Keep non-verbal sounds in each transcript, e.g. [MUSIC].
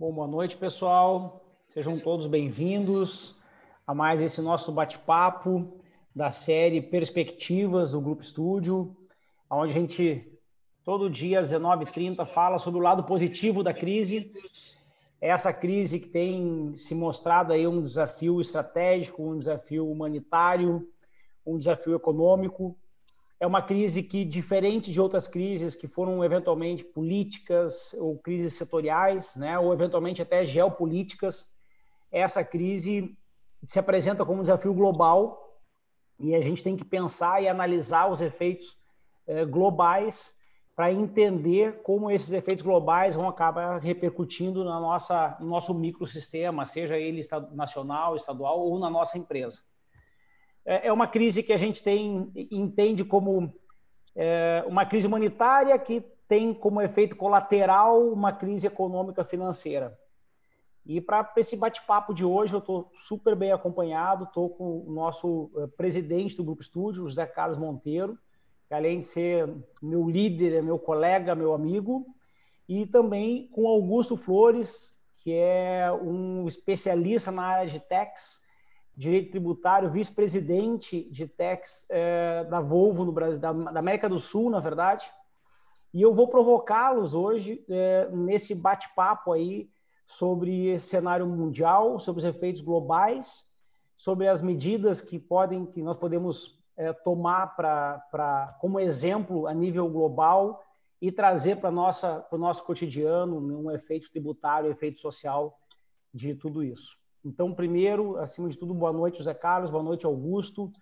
Bom, boa noite, pessoal. Sejam todos bem-vindos a mais esse nosso bate-papo da série Perspectivas do Grupo Estúdio, onde a gente todo dia às 19h30 fala sobre o lado positivo da crise. Essa crise que tem se mostrado aí um desafio estratégico, um desafio humanitário, um desafio econômico. É uma crise que, diferente de outras crises que foram eventualmente políticas ou crises setoriais, né, ou eventualmente até geopolíticas, essa crise se apresenta como um desafio global e a gente tem que pensar e analisar os efeitos eh, globais para entender como esses efeitos globais vão acabar repercutindo na nossa, no nosso microsistema, seja ele nacional, estadual ou na nossa empresa. É, é uma crise que a gente tem, entende como é, uma crise humanitária que tem como efeito colateral uma crise econômica financeira. E para esse bate-papo de hoje, eu estou super bem acompanhado, estou com o nosso é, presidente do Grupo Estúdio, José Carlos Monteiro, que além de ser meu líder, é meu colega, meu amigo, e também com Augusto Flores, que é um especialista na área de techs, direito tributário, vice-presidente de tax é, da Volvo no Brasil, da, da, América do Sul, na verdade. E eu vou provocá-los hoje é, nesse bate-papo aí sobre esse cenário mundial, sobre os efeitos globais, sobre as medidas que podem, que nós podemos é, tomar para como exemplo a nível global e trazer para nossa para o nosso cotidiano um efeito tributário, efeito social de tudo isso. Então, primeiro, acima de tudo, boa noite, José Carlos, boa noite, Augusto.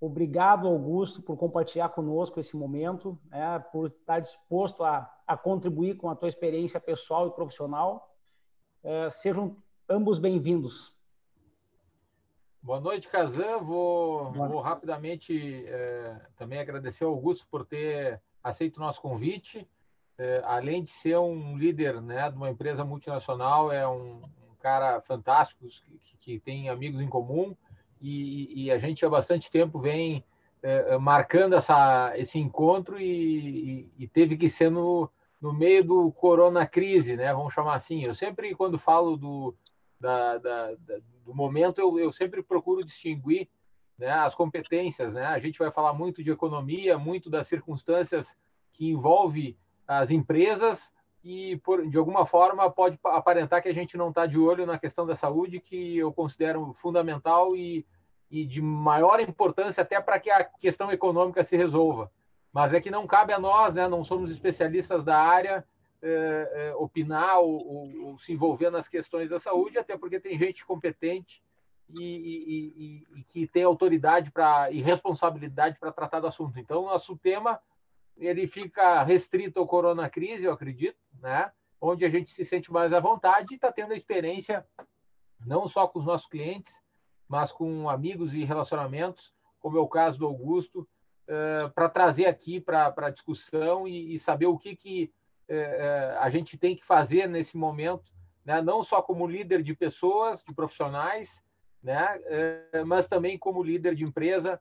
Obrigado, Augusto, por compartilhar conosco esse momento, né, por estar disposto a, a, contribuir com a tua experiência pessoal e profissional. É, sejam ambos bem-vindos. Boa noite, Kazan. Vou, vou rapidamente é, também agradecer ao Augusto por ter aceito o nosso convite. É, além de ser um líder né, de uma empresa multinacional, é um, cara fantástico, que, que tem amigos em comum, e, e, a gente há bastante tempo vem é, marcando essa, esse encontro e, e, teve que ser no, no meio do corona crise, né? Vamos chamar assim. Eu sempre, quando falo do, da, da, da, do momento, eu, eu sempre procuro distinguir né, as competências, né? A gente vai falar muito de economia, muito das circunstâncias que envolve as empresas, e por, de alguma forma pode aparentar que a gente não está de olho na questão da saúde, que eu considero fundamental e, e de maior importância até para que a questão econômica se resolva. Mas é que não cabe a nós, né, não somos especialistas da área, é, é, opinar ou, ou, ou, se envolver nas questões da saúde, até porque tem gente competente e, e, e, que tem autoridade pra, e responsabilidade para tratar do assunto. Então, nosso tema ele fica restrito ao corona crise, eu acredito, né? onde a gente se sente mais à vontade e está tendo a experiência não só com os nossos clientes, mas com amigos e relacionamentos, como é o caso do Augusto, uh, para trazer aqui para a discussão e, e, saber o que, que uh, a gente tem que fazer nesse momento, né? não só como líder de pessoas, de profissionais, né? Uh, mas também como líder de empresa,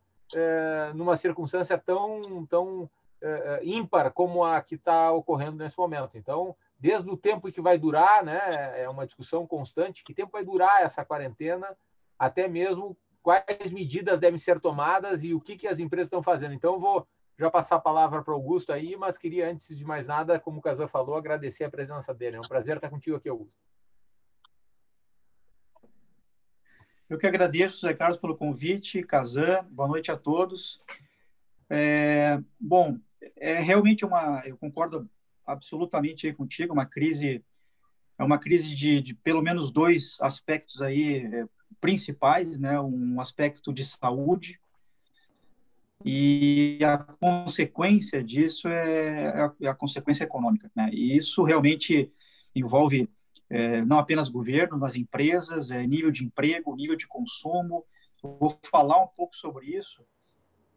numa circunstância tão, tão uh, ímpar como a que está ocorrendo nesse momento. Então, desde o tempo que vai durar, né, é uma discussão constante, que tempo vai durar essa quarentena, até mesmo quais medidas devem ser tomadas e o que, que as empresas estão fazendo. Então, vou já passar a palavra para o Augusto aí, mas queria, antes de mais nada, como o Casal falou, agradecer a presença dele. É um prazer estar contigo aqui, Augusto. Eu que agradeço, Zé Carlos, pelo convite. Kazan, boa noite a todos. É, bom, é realmente uma, eu concordo absolutamente contigo, uma crise, é uma crise de, de pelo menos dois aspectos aí é, principais, né? Um aspecto de saúde e a consequência disso é a, é a consequência econômica, né? E isso realmente envolve é, não apenas governo, mas empresas, é, nível de emprego, nível de consumo. vou falar um pouco sobre isso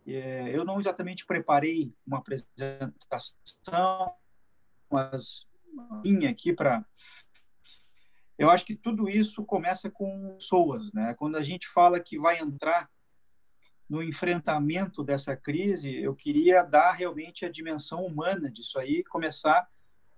é, eu não exatamente preparei uma apresentação, mas linha aqui para. Eu acho que tudo isso começa com pessoas, né? Quando a gente fala que vai entrar no enfrentamento dessa crise, eu queria dar realmente a dimensão humana disso aí, começar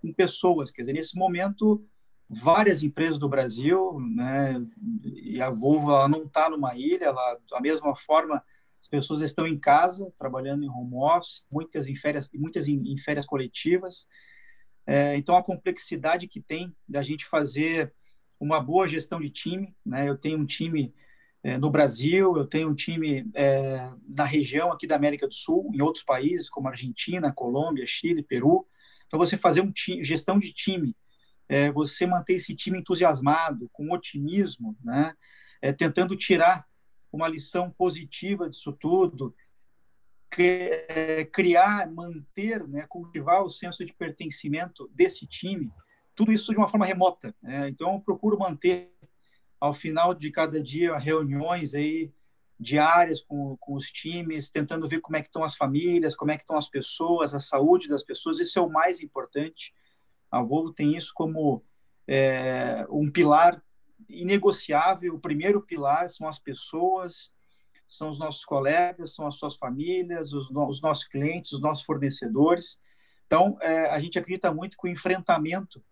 com pessoas. Quer dizer, nesse momento, várias empresas do Brasil, né? E a Volvo ela não está numa ilha, ela, da mesma forma, as pessoas estão em casa, trabalhando em home office, muitas em férias, muitas em, em férias coletivas. É, então, a complexidade que tem da gente fazer uma boa gestão de time, né? Eu tenho um time é, no Brasil, eu tenho um time é, na região aqui da América do Sul, em outros países como Argentina, Colômbia, Chile, Peru. Então, você fazer um time, gestão de time é, você manter esse time entusiasmado, com otimismo, né? É, tentando tirar uma lição positiva disso tudo, é, criar, manter, né, cultivar o senso de pertencimento desse time, tudo isso de uma forma remota. Né? Então, eu procuro manter, ao final de cada dia, reuniões aí diárias com, com os times, tentando ver como é que estão as famílias, como é que estão as pessoas, a saúde das pessoas, isso é o mais importante. A Volvo tem isso como é, um pilar inegociável. O primeiro pilar são as pessoas, são os nossos colegas, são as suas famílias, os, no, os nossos clientes, os nossos fornecedores. Então, é, a gente acredita muito que o enfrentamento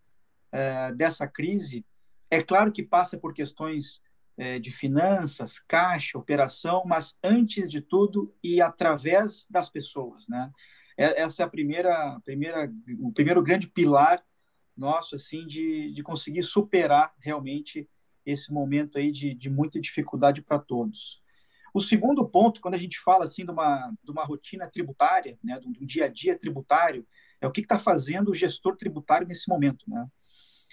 é, dessa crise, é claro que passa por questões é, de finanças, caixa, operação, mas antes de tudo e através das pessoas, né? É, essa é a primeira, primeira, o primeiro grande pilar nosso, assim, de, de conseguir superar realmente esse momento aí de, de muita dificuldade para todos. O segundo ponto, quando a gente fala assim de uma, de uma rotina tributária, né, de um dia a dia tributário, é o que está fazendo o gestor tributário nesse momento, né?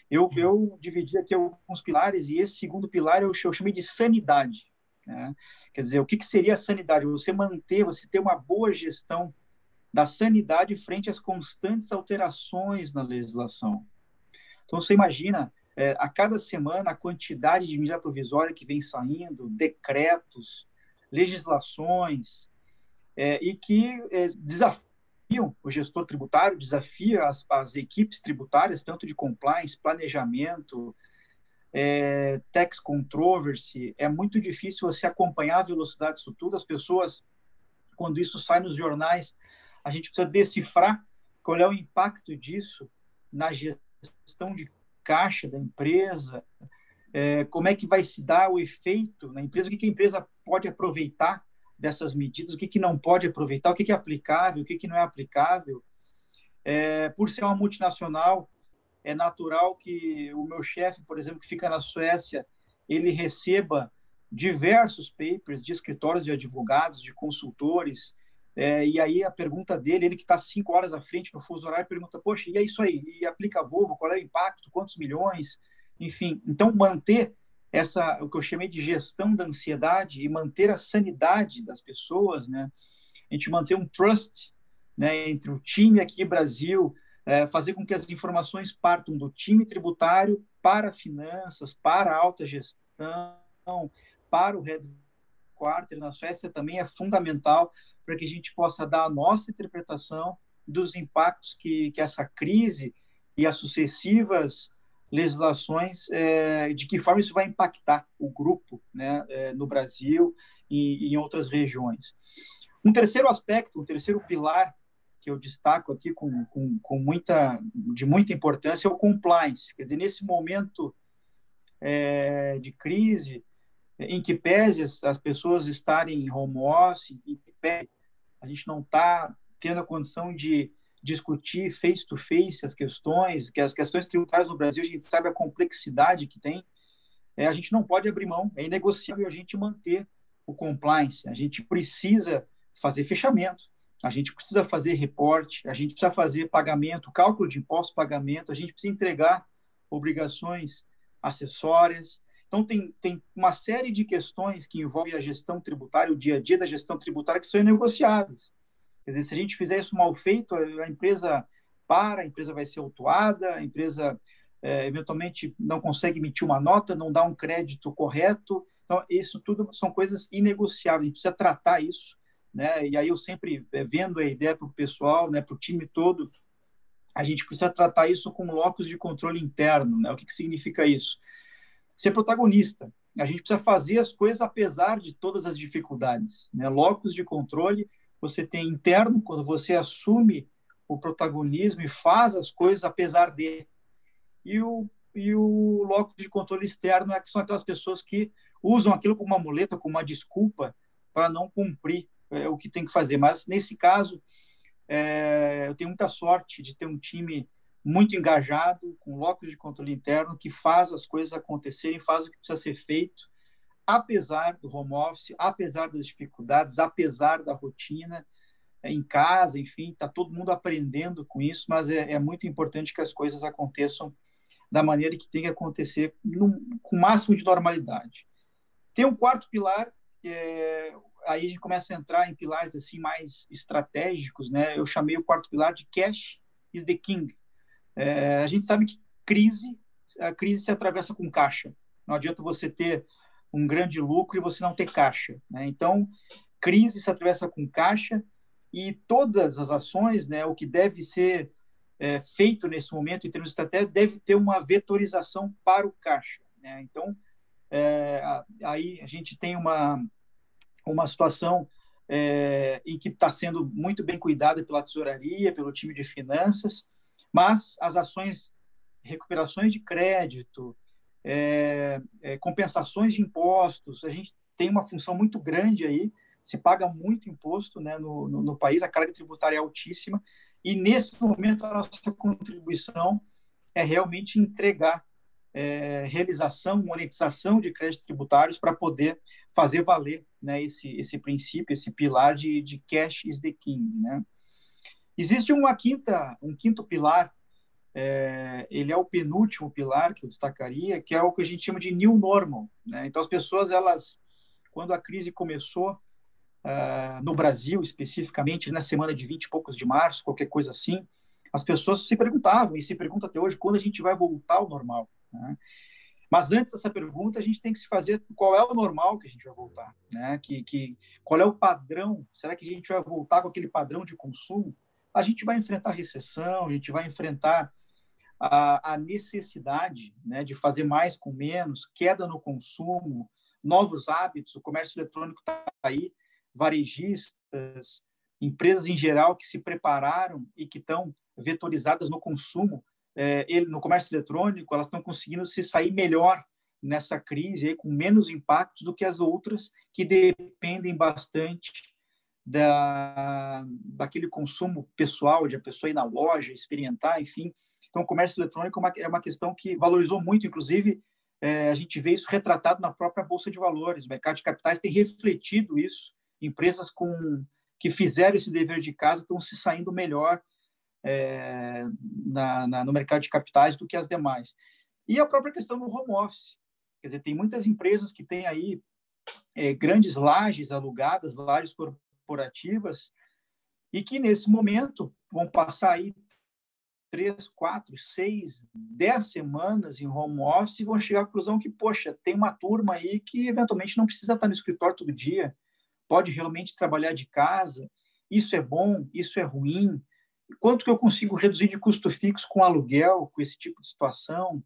Eu, eu dividi aqui alguns pilares e esse segundo pilar eu, eu chamei de sanidade. Né? Quer dizer, o que, que seria a sanidade? Você manter, você ter uma boa gestão da sanidade frente às constantes alterações na legislação. Então, você imagina, é, a cada semana, a quantidade de medida provisória que vem saindo, decretos, legislações, é, e que é, desafiam o gestor tributário, desafia as, as, equipes tributárias, tanto de compliance, planejamento, é, tax controversy. É muito difícil você acompanhar a velocidade disso tudo. As pessoas, quando isso sai nos jornais, a gente precisa decifrar qual é o impacto disso na gestão de caixa da empresa, é, como é que vai se dar o efeito na empresa, o que, que a empresa pode aproveitar dessas medidas, o que, que não pode aproveitar, o que, que é aplicável, o que, que não é aplicável. É, por ser uma multinacional, é natural que o meu chefe, por exemplo, que fica na Suécia, ele receba diversos papers de escritórios de advogados, de consultores, é, e aí a pergunta dele, ele que está cinco horas à frente no fuso horário, pergunta, poxa, e é isso aí? E aplica a Volvo, qual é o impacto? Quantos milhões? Enfim, então manter essa, o que eu chamei de gestão da ansiedade e manter a sanidade das pessoas, né? A gente manter um trust né, entre o time aqui Brasil, é, fazer com que as informações partam do time tributário para finanças, para alta gestão, para o headquarter na Suécia também é fundamental para que a gente possa dar a nossa interpretação dos impactos que, que essa crise e as sucessivas legislações, é, de que forma isso vai impactar o grupo né, é, no Brasil e, e, em outras regiões. Um terceiro aspecto, um terceiro pilar que eu destaco aqui com, com, com muita, de muita importância é o compliance. Quer dizer, nesse momento é, de crise, em que pese as, pessoas estarem em home office, em que pese a gente não está tendo a condição de discutir face to face as questões, que as questões tributárias no Brasil, a gente sabe a complexidade que tem, é, a gente não pode abrir mão, é inegociável a gente manter o compliance, a gente precisa fazer fechamento, a gente precisa fazer reporte, a gente precisa fazer pagamento, cálculo de imposto, pagamento, a gente precisa entregar obrigações acessórias, então, tem, tem uma série de questões que envolvem a gestão tributária, o dia a dia da gestão tributária, que são inegociáveis. Quer dizer, se a gente fizer isso mal feito, a empresa para, a empresa vai ser autuada, a empresa é, eventualmente não consegue emitir uma nota, não dá um crédito correto. Então, isso tudo são coisas inegociáveis, a gente precisa tratar isso. Né? E aí eu sempre é, vendo a ideia para o pessoal, né, para o time todo, a gente precisa tratar isso com locus de controle interno. Né? O que, que significa isso? Ser protagonista. A gente precisa fazer as coisas apesar de todas as dificuldades. Né? Locus de controle você tem interno, quando você assume o protagonismo e faz as coisas apesar de. E o e o locus de controle externo é que são aquelas pessoas que usam aquilo como uma muleta, como uma desculpa para não cumprir é, o que tem que fazer. Mas, nesse caso, é, eu tenho muita sorte de ter um time muito engajado, com locus de controle interno, que faz as coisas acontecerem, faz o que precisa ser feito, apesar do home office, apesar das dificuldades, apesar da rotina é, em casa, enfim, está todo mundo aprendendo com isso, mas é, é, muito importante que as coisas aconteçam da maneira que tem que acontecer, com o máximo de normalidade. Tem um quarto pilar, é, aí a gente começa a entrar em pilares assim mais estratégicos, né? Eu chamei o quarto pilar de cash is the king. É, a gente sabe que crise, a crise se atravessa com caixa. Não adianta você ter um grande lucro e você não ter caixa. Né? Então, crise se atravessa com caixa e todas as ações, né, o que deve ser é, feito nesse momento em termos de estratégia, deve ter uma vetorização para o caixa. Né? Então, é, aí a gente tem uma, uma situação é, em que está sendo muito bem cuidada pela tesouraria, pelo time de finanças, mas as ações, recuperações de crédito, é, é, compensações de impostos, a gente tem uma função muito grande aí, se paga muito imposto né, no, no, no país, a carga tributária é altíssima, e nesse momento a nossa contribuição é realmente entregar é, realização, monetização de créditos tributários para poder fazer valer né, esse, esse princípio, esse pilar de, de cash is the king. Né? Existe uma quinta, um quinto pilar, é, ele é o penúltimo pilar que eu destacaria, que é o que a gente chama de new normal. Né? Então, as pessoas, elas, quando a crise começou, uh, no Brasil especificamente, na semana de 20 e poucos de março, qualquer coisa assim, as pessoas se perguntavam, e se perguntam até hoje, quando a gente vai voltar ao normal. Né? Mas antes dessa pergunta, a gente tem que se fazer qual é o normal que a gente vai voltar, né? Que, que qual é o padrão? Será que a gente vai voltar com aquele padrão de consumo? A gente vai enfrentar recessão, a gente vai enfrentar a, a necessidade né, de fazer mais com menos, queda no consumo, novos hábitos, o comércio eletrônico está aí, varejistas, empresas em geral que se prepararam e que estão vetorizadas no consumo, é, ele, no comércio eletrônico, elas estão conseguindo se sair melhor nessa crise, aí, com menos impactos do que as outras, que dependem bastante da, daquele consumo pessoal, de a pessoa ir na loja, experimentar, enfim. Então, o comércio eletrônico é uma, é uma questão que valorizou muito, inclusive, é, a gente vê isso retratado na própria Bolsa de Valores. O mercado de capitais tem refletido isso. Empresas com, que fizeram esse dever de casa estão se saindo melhor é, na, na, no mercado de capitais do que as demais. E a própria questão do home office. Quer dizer, tem muitas empresas que têm aí é, grandes lajes alugadas, lajes corporativas, e que nesse momento vão passar aí três, quatro, seis, dez semanas em home office e vão chegar à conclusão que, poxa, tem uma turma aí que eventualmente não precisa estar no escritório todo dia, pode realmente trabalhar de casa, isso é bom, isso é ruim, quanto que eu consigo reduzir de custo fixo com aluguel, com esse tipo de situação.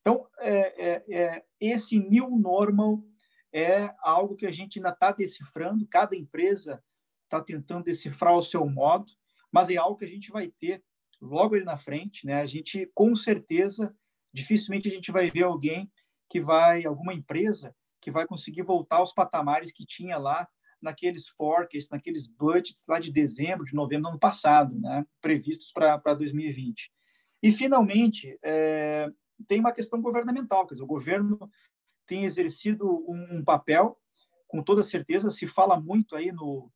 Então, é, é, é, esse new normal é algo que a gente ainda está decifrando, cada empresa está tentando decifrar o seu modo, mas é algo que a gente vai ter logo ali na frente, né? A gente, com certeza, dificilmente a gente vai ver alguém que vai, alguma empresa que vai conseguir voltar aos patamares que tinha lá naqueles forecasts, naqueles budgets lá de dezembro, de novembro do ano passado, né? Previstos para 2020. E, finalmente, é, tem uma questão governamental, quer dizer, o governo tem exercido um, um papel, com toda certeza, se fala muito aí no,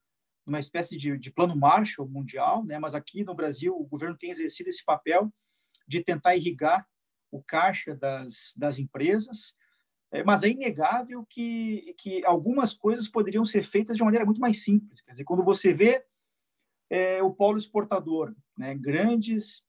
numa espécie de, de plano Marshall mundial, né? mas aqui no Brasil o governo tem exercido esse papel de tentar irrigar o caixa das, das empresas, é, mas é inegável que, que algumas coisas poderiam ser feitas de maneira muito mais simples. Quer dizer, quando você vê é, o polo exportador, né? grandes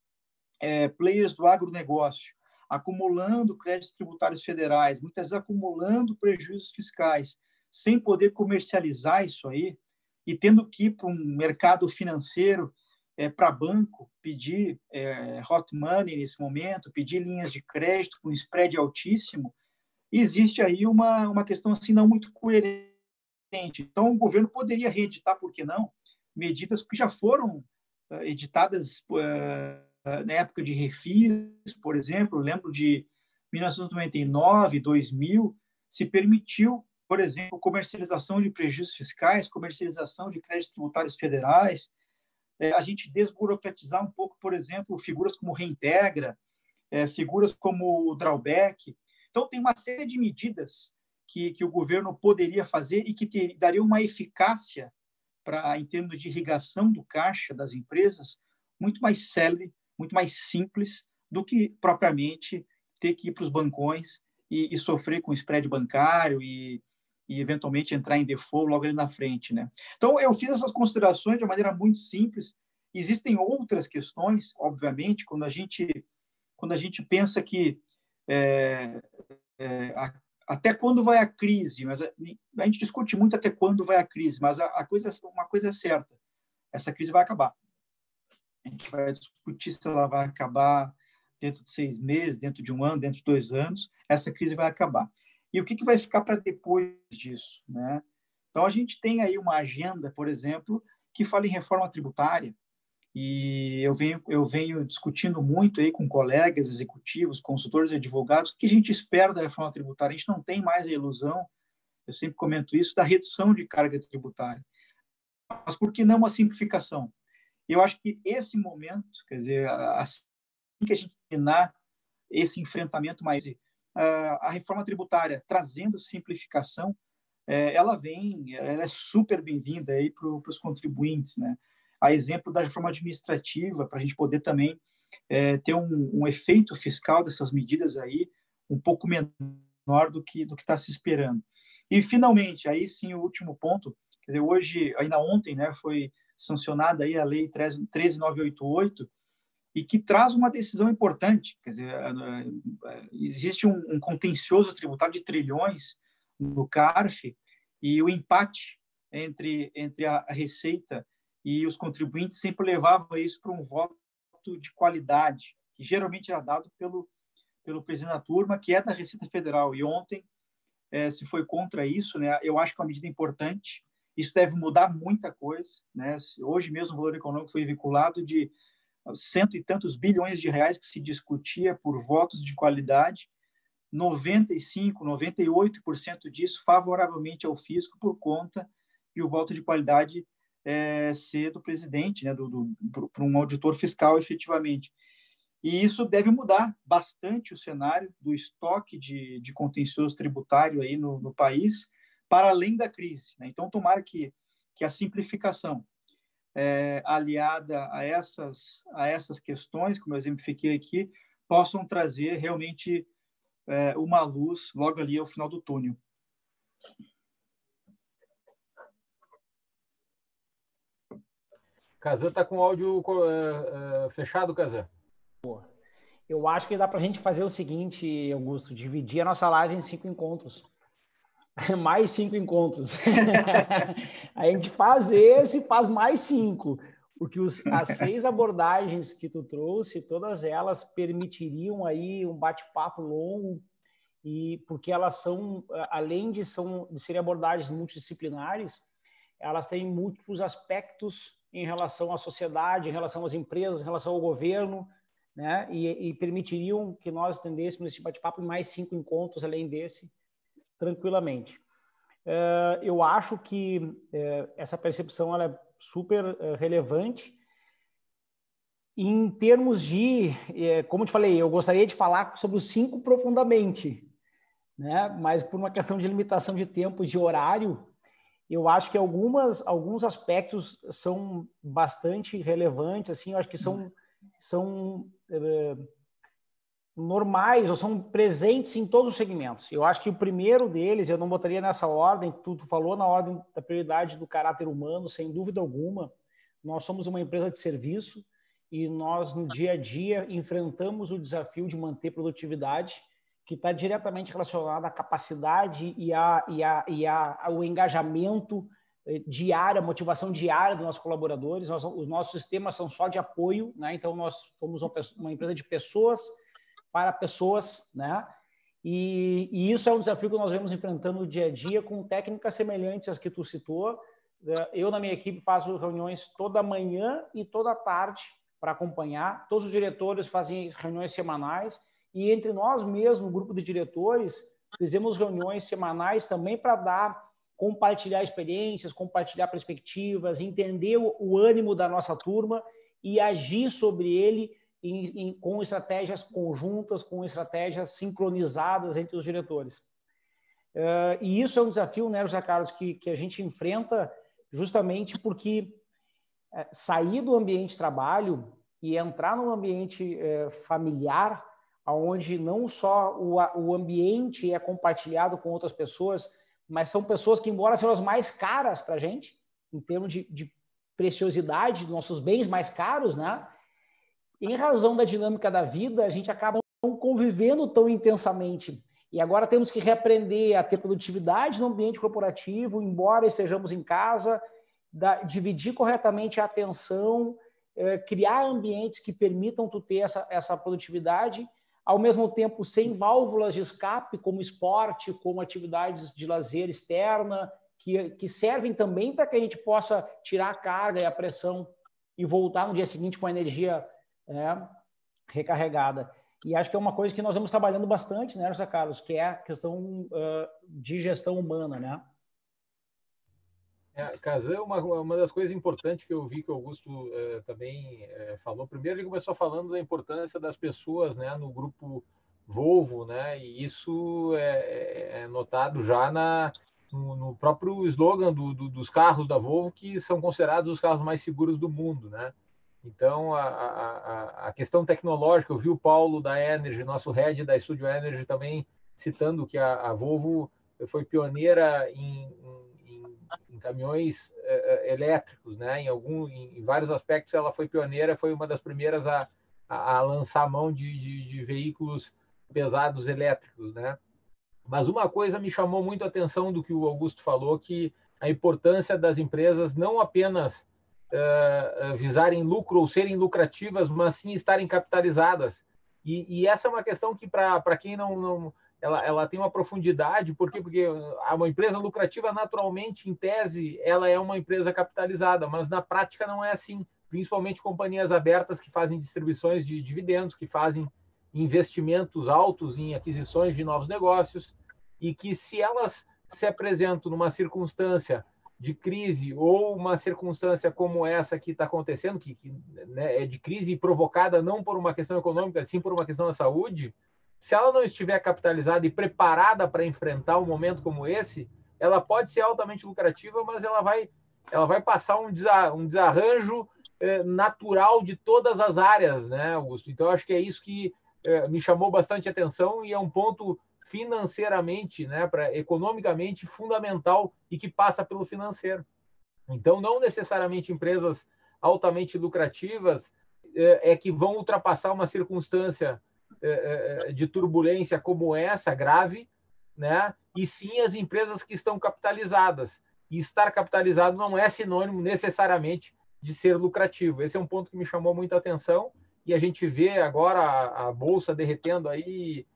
é, players do agronegócio, acumulando créditos tributários federais, muitas vezes acumulando prejuízos fiscais, sem poder comercializar isso aí, e tendo que ir para um mercado financeiro, é, para banco, pedir é, hot money nesse momento, pedir linhas de crédito com spread altíssimo, existe aí uma, uma questão assim não muito coerente. Então, o governo poderia reeditar, por que não, medidas que já foram uh, editadas uh, na época de refis, por exemplo. Lembro de, 1999, 2000, se permitiu, por exemplo, comercialização de prejuízos fiscais, comercialização de créditos tributários federais, é, a gente desburocratizar um pouco, por exemplo, figuras como reintegra, é, figuras como drawback. Então, tem uma série de medidas que, que o governo poderia fazer e que ter, daria uma eficácia para, em termos de irrigação do caixa das empresas, muito mais célere, muito mais simples do que propriamente ter que ir para os bancões e, e, sofrer com spread bancário e, e, eventualmente entrar em default logo ali na frente, né? Então eu fiz essas considerações de uma maneira muito simples. Existem outras questões, obviamente, quando a gente quando a gente pensa que é, é, a, até quando vai a crise, mas a, a, gente discute muito até quando vai a crise, mas a, a coisa uma coisa é certa, essa crise vai acabar. A gente vai discutir se ela vai acabar dentro de seis meses, dentro de um ano, dentro de dois anos, essa crise vai acabar. E o que, que vai ficar para depois disso? Né? Então, a gente tem aí uma agenda, por exemplo, que fala em reforma tributária, e eu venho, eu venho discutindo muito aí com colegas executivos, consultores e advogados, o que a gente espera da reforma tributária. A gente não tem mais a ilusão, eu sempre comento isso, da redução de carga tributária. Mas por que não uma simplificação? Eu acho que esse momento, quer dizer, assim que a gente terminar esse enfrentamento mais a reforma tributária trazendo simplificação, é, ela vem, ela é super bem-vinda aí para os contribuintes, né? A exemplo da reforma administrativa, para a gente poder também é, ter um, um, efeito fiscal dessas medidas aí um pouco menor do que do que está se esperando. E finalmente, aí sim o último ponto, quer dizer, hoje, ainda ontem, né, foi sancionada aí a lei 13988 e que traz uma decisão importante. Quer dizer, é, é, existe um, um contencioso tributário de trilhões no CARF e o empate entre, entre a, Receita e os contribuintes sempre levava isso para um voto de qualidade, que geralmente era dado pelo, pelo presidente da turma, que é da Receita Federal. E ontem é, se foi contra isso, né? eu acho que é uma medida importante. Isso deve mudar muita coisa. Né? Hoje mesmo o valor econômico foi vinculado de cento e tantos bilhões de reais que se discutia por votos de qualidade, 95, 98% disso favoravelmente ao fisco por conta de o voto de qualidade é, ser do presidente, né, para um auditor fiscal efetivamente. E isso deve mudar bastante o cenário do estoque de, de contencioso tributário aí no, no país, para além da crise. Né? Então, tomara que, que a simplificação é, aliada a essas, a essas questões, como eu exemplifiquei aqui, possam trazer realmente é, uma luz logo ali ao final do túnel. Kazan está com o áudio uh, uh, fechado, Kazan? Eu acho que dá para a gente fazer o seguinte, Augusto, dividir a nossa live em cinco encontros. [LAUGHS] mais cinco encontros. [LAUGHS] a gente faz esse, faz mais cinco, porque os, as seis abordagens que tu trouxe, todas elas permitiriam aí um bate-papo longo e porque elas são, além de, são, de serem abordagens multidisciplinares, elas têm múltiplos aspectos em relação à sociedade, em relação às empresas, em relação ao governo, né? E, e permitiriam que nós estendêssemos esse bate-papo em mais cinco encontros além desse, tranquilamente. Uh, eu acho que uh, essa percepção ela é super uh, relevante. Em termos de, como te falei, eu gostaria de falar sobre os cinco profundamente, né? mas por uma questão de limitação de tempo, de horário, eu acho que algumas, alguns aspectos são bastante relevantes, assim, eu acho que são, são normais ou são presentes em todos os segmentos. Eu acho que o primeiro deles, eu não botaria nessa ordem, tu, tu falou na ordem da prioridade do caráter humano, sem dúvida alguma. Nós somos uma empresa de serviço e nós, no dia a dia, enfrentamos o desafio de manter produtividade, que está diretamente relacionado à capacidade e, a, e, a, e a, ao engajamento eh, diário, a motivação diária dos nossos colaboradores. Nós, os nossos sistemas são só de apoio, né? então nós somos uma, uma empresa de pessoas para pessoas, né? E, e, isso é um desafio que nós vemos enfrentando no dia a dia com técnicas semelhantes às que tu citou. É, eu, na minha equipe, faço reuniões toda manhã e toda tarde para acompanhar. Todos os diretores fazem reuniões semanais e entre nós mesmos, o grupo de diretores, fizemos reuniões semanais também para dar, compartilhar experiências, compartilhar perspectivas, entender o, o ânimo da nossa turma e agir sobre ele em, em, com estratégias conjuntas, com estratégias sincronizadas entre os diretores. Uh, e isso é um desafio, né, José Carlos, que, que a gente enfrenta justamente porque uh, sair do ambiente de trabalho e entrar num ambiente uh, familiar, onde não só o, o ambiente é compartilhado com outras pessoas, mas são pessoas que, embora sejam as mais caras para a gente, em termos de, de preciosidade, nossos bens mais caros, né? Em razão da dinâmica da vida, a gente acaba não convivendo tão intensamente. E agora temos que reaprender a ter produtividade no ambiente corporativo, embora estejamos em casa, da, dividir corretamente a atenção, é, criar ambientes que permitam tu ter essa, essa produtividade, ao mesmo tempo sem válvulas de escape, como esporte, como atividades de lazer externa, que, que servem também para que a gente possa tirar a carga e a pressão e voltar no dia seguinte com a energia é, recarregada. E acho que é uma coisa que nós vamos trabalhando bastante, né, José Carlos, que é a questão uh, de gestão humana, né? É, Kazan, uma, uma das coisas importantes que eu vi que o Augusto também falou, primeiro ele começou falando da importância das pessoas né, no grupo Volvo, né, e isso é, é, é notado já na, no, no próprio slogan do, do, dos carros da Volvo, que são considerados os carros mais seguros do mundo, né? Então, a, a, a, questão tecnológica, eu vi o Paulo da Energy, nosso head da Studio Energy, também citando que a, a Volvo foi pioneira em, em, em caminhões uh, elétricos, né? Em, algum, em, vários aspectos, ela foi pioneira, foi uma das primeiras a, a, a lançar mão de, de, de, veículos pesados elétricos, né? Mas uma coisa me chamou muito a atenção do que o Augusto falou, que a importância das empresas não apenas uh, visarem lucro ou serem lucrativas, mas sim estarem capitalizadas. E, e essa é uma questão que, para quem não, não ela, ela, tem uma profundidade, por quê? Porque uma empresa lucrativa, naturalmente, em tese, ela é uma empresa capitalizada, mas na prática não é assim. Principalmente companhias abertas que fazem distribuições de dividendos, que fazem investimentos altos em aquisições de novos negócios, e que se elas se apresentam numa circunstância de crise ou uma circunstância como essa que está acontecendo, que, que né, é de crise provocada não por uma questão econômica, sim por uma questão da saúde, se ela não estiver capitalizada e preparada para enfrentar um momento como esse, ela pode ser altamente lucrativa, mas ela vai, ela vai passar um, um desarranjo eh, natural de todas as áreas, né, Augusto? Então, acho que é isso que eh, me chamou bastante atenção e é um ponto financeiramente, né, para economicamente fundamental e que passa pelo financeiro. Então, não necessariamente empresas altamente lucrativas é, é que vão ultrapassar uma circunstância é, de turbulência como essa, grave, né? E sim as empresas que estão capitalizadas. E estar capitalizado não é sinônimo necessariamente de ser lucrativo. Esse é um ponto que me chamou muita atenção e a gente vê agora a, a bolsa derretendo aí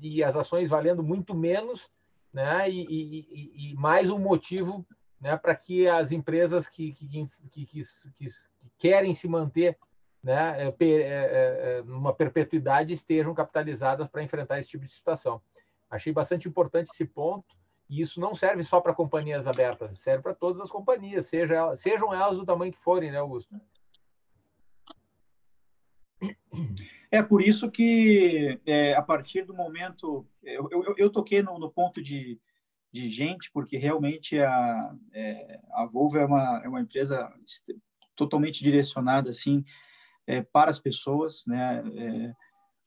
e as ações valendo muito menos, né? E, e, e mais um motivo né, para que as empresas que, que, que, que, querem se manter né, é, é, é, numa perpetuidade estejam capitalizadas para enfrentar esse tipo de situação. Achei bastante importante esse ponto, e isso não serve só para companhias abertas, serve para todas as companhias, seja, sejam elas do tamanho que forem, né, Augusto? [COUGHS] É por isso que, é, a partir do momento. Eu, eu, eu toquei no, no, ponto de, de gente, porque realmente a, é, a Volvo é uma, é uma empresa totalmente direcionada assim, é, para as pessoas. Né? É,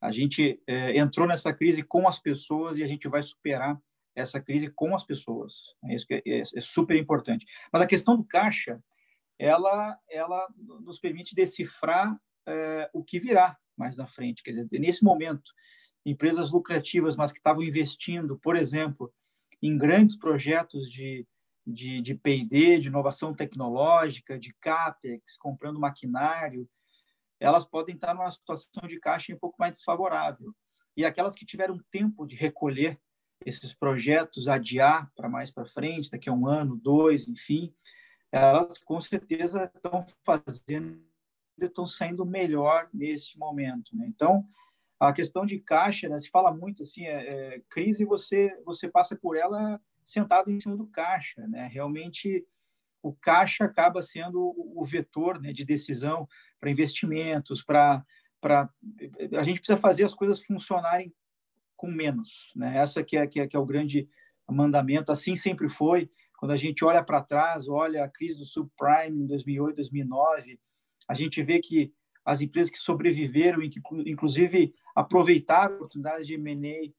a gente é, entrou nessa crise com as pessoas e a gente vai superar essa crise com as pessoas. É isso que é, é, é super importante. Mas a questão do caixa, ela, ela nos permite decifrar o que virá mais na frente. Quer dizer, nesse momento, empresas lucrativas, mas que estavam investindo, por exemplo, em grandes projetos de, de, de P&D, de inovação tecnológica, de CAPEX, comprando maquinário, elas podem estar numa situação de caixa um pouco mais desfavorável. E aquelas que tiveram tempo de recolher esses projetos, adiar para mais para frente, daqui a um ano, dois, enfim, elas com certeza estão fazendo estão saindo melhor nesse momento. Né? Então, A questão de caixa, né, se fala muito assim, é, é, crise você você passa por ela sentado em cima do caixa, né? Realmente o caixa acaba sendo o vetor né, de decisão para investimentos, para para a gente precisa fazer as coisas funcionarem com menos, né? Essa que é, que é, que é o grande mandamento. Assim sempre foi. Quando a gente olha para trás, olha a crise do subprime em 2008, 2009, a gente vê que as empresas que sobreviveram e que, inclusive, aproveitaram oportunidades de M&A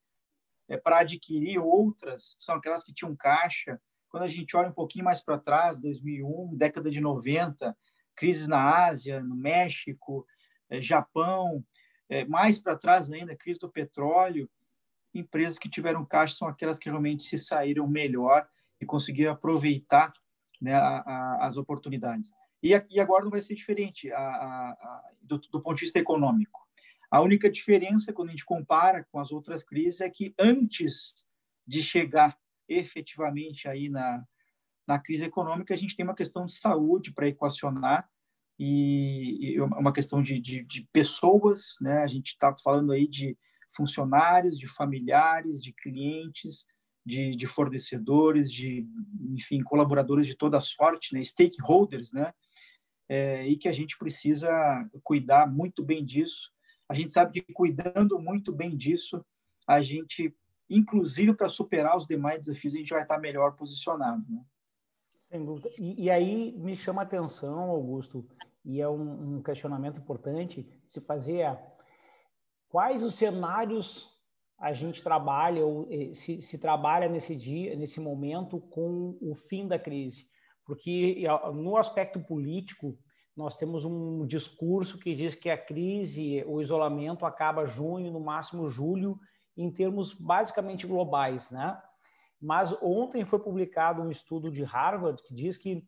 é, para adquirir outras, são aquelas que tinham caixa. Quando a gente olha um pouquinho mais para trás, 2001, década de 90, crises na Ásia, no México, é, Japão, é, mais para trás ainda, crise do petróleo, empresas que tiveram caixa são aquelas que realmente se saíram melhor e conseguiram aproveitar né, a, a, as oportunidades. E, a, e, agora não vai ser diferente do, do ponto de vista econômico. A única diferença, quando a gente compara com as outras crises, é que antes de chegar efetivamente aí na, na crise econômica, a gente tem uma questão de saúde para equacionar e, e uma questão de, de, de, pessoas, né? A gente está falando aí de funcionários, de familiares, de clientes, de, de fornecedores, de, enfim, colaboradores de toda sorte, né? Stakeholders, né? É, e que a gente precisa cuidar muito bem disso a gente sabe que cuidando muito bem disso, a gente, inclusive para superar os demais desafios, a gente vai estar melhor posicionado. Né? Sem dúvida. E, e, aí me chama a atenção, Augusto, e é um, um questionamento importante se fazer quais os cenários a gente trabalha ou eh, se, se trabalha nesse dia, nesse momento com o fim da crise, porque no aspecto político nós temos um discurso que diz que a crise, o isolamento acaba junho, no máximo julho, em termos basicamente globais, né? Mas ontem foi publicado um estudo de Harvard que diz que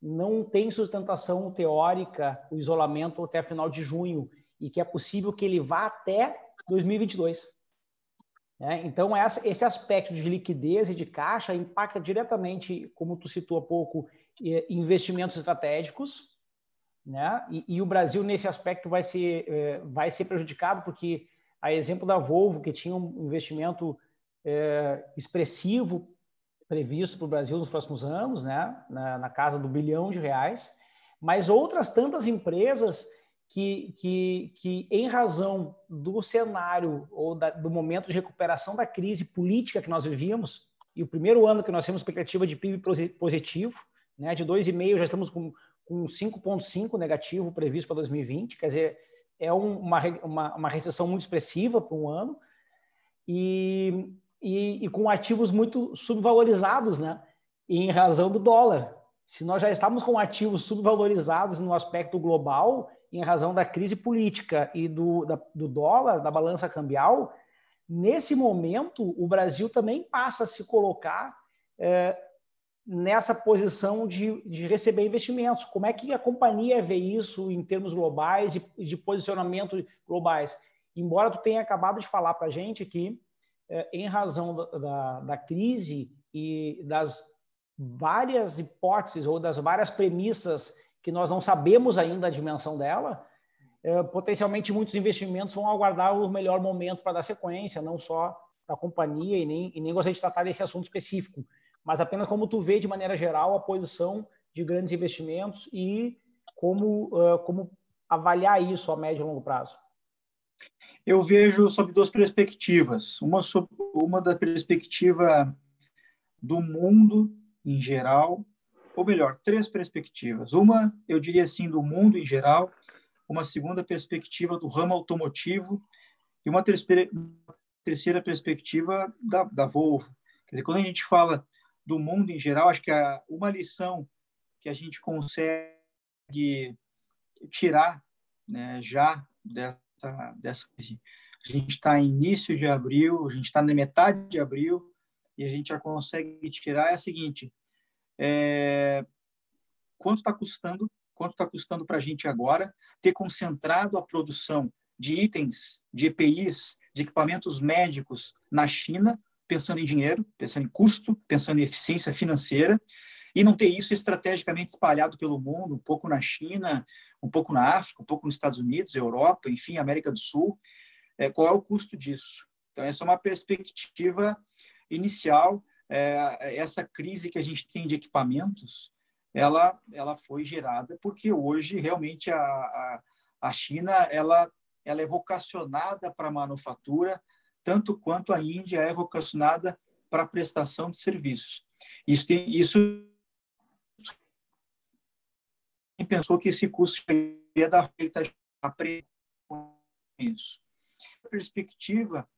não tem sustentação teórica o isolamento até final de junho e que é possível que ele vá até 2022. É, então, essa, esse aspecto de liquidez e de caixa impacta diretamente, como tu citou há pouco, investimentos estratégicos, né? E, e, o Brasil nesse aspecto vai ser é, vai ser prejudicado porque a exemplo da Volvo que tinha um investimento é, expressivo previsto para o Brasil nos próximos anos, né? Na, na, casa do bilhão de reais, mas outras tantas empresas que, que, que em razão do cenário ou da, do momento de recuperação da crise política que nós vivíamos e o primeiro ano que nós temos expectativa de PIB positivo, né? De 2,5 já estamos com com 5,5 negativo previsto para 2020, quer dizer, é um, uma, uma, uma, recessão muito expressiva para um ano, e, e, e, com ativos muito subvalorizados, né? em razão do dólar. Se nós já estamos com ativos subvalorizados no aspecto global, em razão da crise política e do, da, do dólar, da balança cambial, nesse momento o Brasil também passa a se colocar é, nessa posição de, de receber investimentos. Como é que a companhia vê isso em termos globais e de posicionamento globais? Embora tu tenha acabado de falar para a gente que, é, em razão da, da, da crise e das várias hipóteses ou das várias premissas que nós não sabemos ainda a dimensão dela, é, potencialmente muitos investimentos vão aguardar o melhor momento para dar sequência, não só para a companhia e nem, e nem gostaria de tratar desse assunto específico mas apenas como tu vê de maneira geral a posição de grandes investimentos e como, uh, como avaliar isso a médio e longo prazo. Eu vejo sob duas perspectivas. Uma, uma da perspectiva do mundo em geral, ou melhor, três perspectivas. Uma, eu diria assim, do mundo em geral, uma segunda perspectiva do ramo automotivo e uma terceira perspectiva da, da Volvo. Quer dizer, quando a gente fala do mundo em geral. Acho que uma lição que a gente consegue tirar né, já dessa, dessa a gente está em início de abril, a gente está na metade de abril e a gente já consegue tirar é a seguinte: é, quanto está custando, quanto está custando para a gente agora ter concentrado a produção de itens, de EPIs, de equipamentos médicos na China pensando em dinheiro, pensando em custo, pensando em eficiência financeira, e não ter isso estrategicamente espalhado pelo mundo, um pouco na China, um pouco na África, um pouco nos Estados Unidos, Europa, enfim, América do Sul. é, qual é o custo disso. Então, essa é uma perspectiva inicial. É, essa crise que a gente tem de equipamentos, ela, ela foi gerada porque hoje realmente a, a, a China ela, ela é vocacionada para a manufatura, tanto quanto a Índia é vocacionada para a prestação de serviços. Isso, tem, isso pensou que esse custo ia dar feita isso. A perspectiva,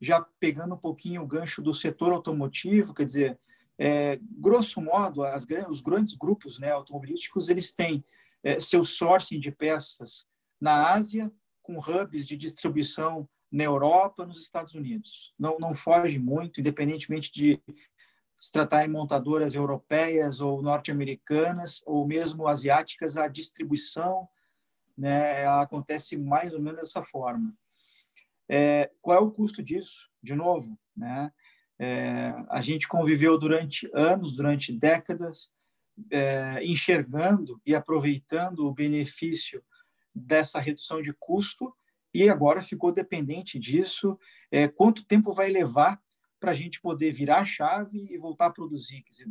já pegando um pouquinho o gancho do setor automotivo, quer dizer, é, grosso modo, as, os grandes grupos né, automobilísticos, eles têm é, seu sourcing de peças na Ásia, com hubs de distribuição na Europa, nos Estados Unidos. Não, não foge muito, independentemente de se tratar em montadoras europeias ou norte-americanas, ou mesmo asiáticas, a distribuição né, acontece mais ou menos dessa forma. É, qual é o custo disso? De novo, né? É, a gente conviveu durante anos, durante décadas, é, enxergando e aproveitando o benefício dessa redução de custo e agora ficou dependente disso. É, quanto tempo vai levar para a gente poder virar a chave e voltar a produzir? Dizer,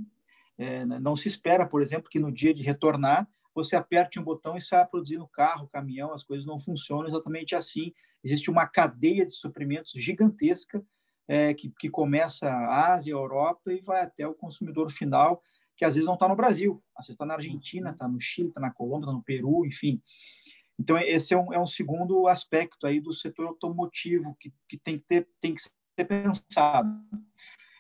é, não se espera, por exemplo, que no dia de retornar você aperte um botão e saia produzindo carro, caminhão, as coisas não funcionam exatamente assim. Existe uma cadeia de suprimentos gigantesca é, que, que começa a Ásia, a Europa e vai até o consumidor final, que às vezes não está no Brasil, às vezes está na Argentina, está no Chile, está na Colômbia, está no Peru, enfim. Então, esse é um, é um segundo aspecto aí do setor automotivo que, que, tem, que ter, tem que ser pensado.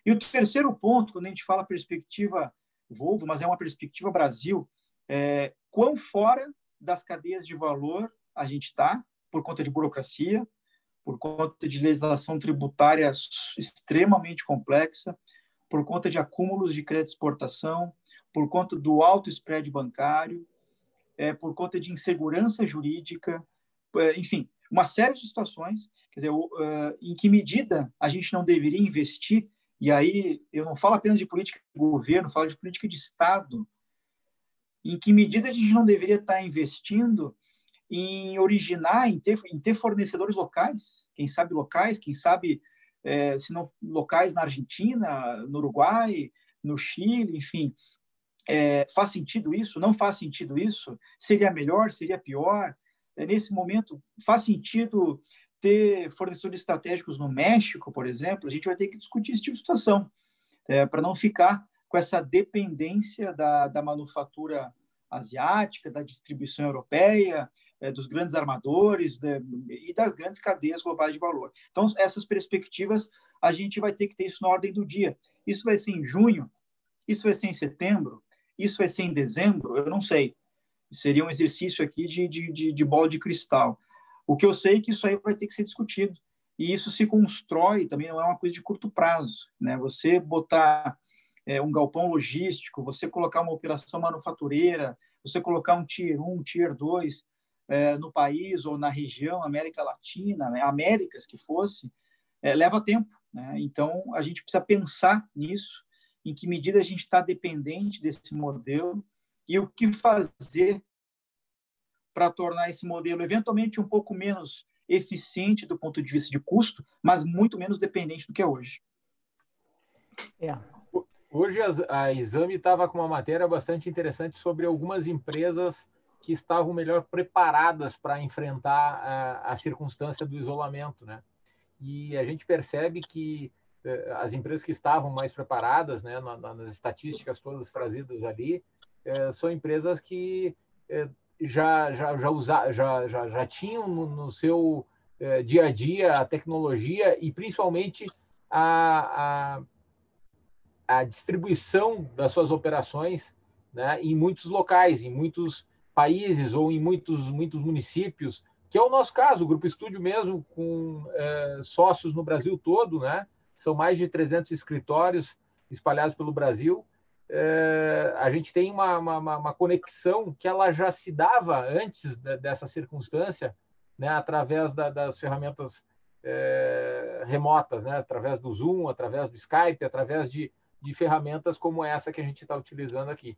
E o terceiro ponto, quando a gente fala perspectiva Volvo, mas é uma perspectiva Brasil, é quão fora das cadeias de valor a gente está, por conta de burocracia, por conta de legislação tributária extremamente complexa, por conta de acúmulos de crédito de exportação, por conta do alto spread bancário, é, por conta de insegurança jurídica, é, enfim, uma série de situações. Quer dizer, uh, em que medida a gente não deveria investir? E aí eu não falo apenas de política de governo, falo de política de Estado. Em que medida a gente não deveria estar investindo em originar, em ter, em ter fornecedores locais, quem sabe locais, quem sabe, é, se não locais na Argentina, no Uruguai, no Chile, enfim. É, faz sentido isso? Não faz sentido isso? Seria melhor? Seria pior? É, nesse momento, faz sentido ter fornecedores estratégicos no México, por exemplo? A gente vai ter que discutir esse tipo de situação, é, para não ficar com essa dependência da, da manufatura asiática, da distribuição europeia, é, dos grandes armadores né, e das grandes cadeias globais de valor. Então, essas perspectivas, a gente vai ter que ter isso na ordem do dia. Isso vai ser em junho? Isso vai ser em setembro? Isso vai ser em dezembro? Eu não sei. Seria um exercício aqui de, de, de, de bola de cristal. O que eu sei é que isso aí vai ter que ser discutido. E isso se constrói, também não é uma coisa de curto prazo. Né? Você botar é, um galpão logístico, você colocar uma operação manufatureira, você colocar um Tier 1, um Tier 2 é, no país ou na região, América Latina, né, Américas que fosse, é, leva tempo. Né? Então, a gente precisa pensar nisso, em que medida a gente está dependente desse modelo e o que fazer para tornar esse modelo eventualmente um pouco menos eficiente do ponto de vista de custo, mas muito menos dependente do que é hoje. É, Hoje a, a Exame estava com uma matéria bastante interessante sobre algumas empresas que estavam melhor preparadas para enfrentar a, a, circunstância do isolamento, né? E a gente percebe que eh, as empresas que estavam mais preparadas, né, na, nas estatísticas todas trazidas ali, eh, são empresas que eh, já já já, usa, já, já, já tinham no, no seu eh, dia a dia a tecnologia e principalmente a, a a distribuição das suas operações né, em muitos locais, em muitos países ou em muitos, muitos municípios, que é o nosso caso, o Grupo Estúdio mesmo, com é, sócios no Brasil todo, né? são mais de 300 escritórios espalhados pelo Brasil. É, a gente tem uma, uma, uma, conexão que ela já se dava antes de, dessa circunstância, né? através da, das ferramentas é, remotas, né? através do Zoom, através do Skype, através de de ferramentas como essa que a gente está utilizando aqui.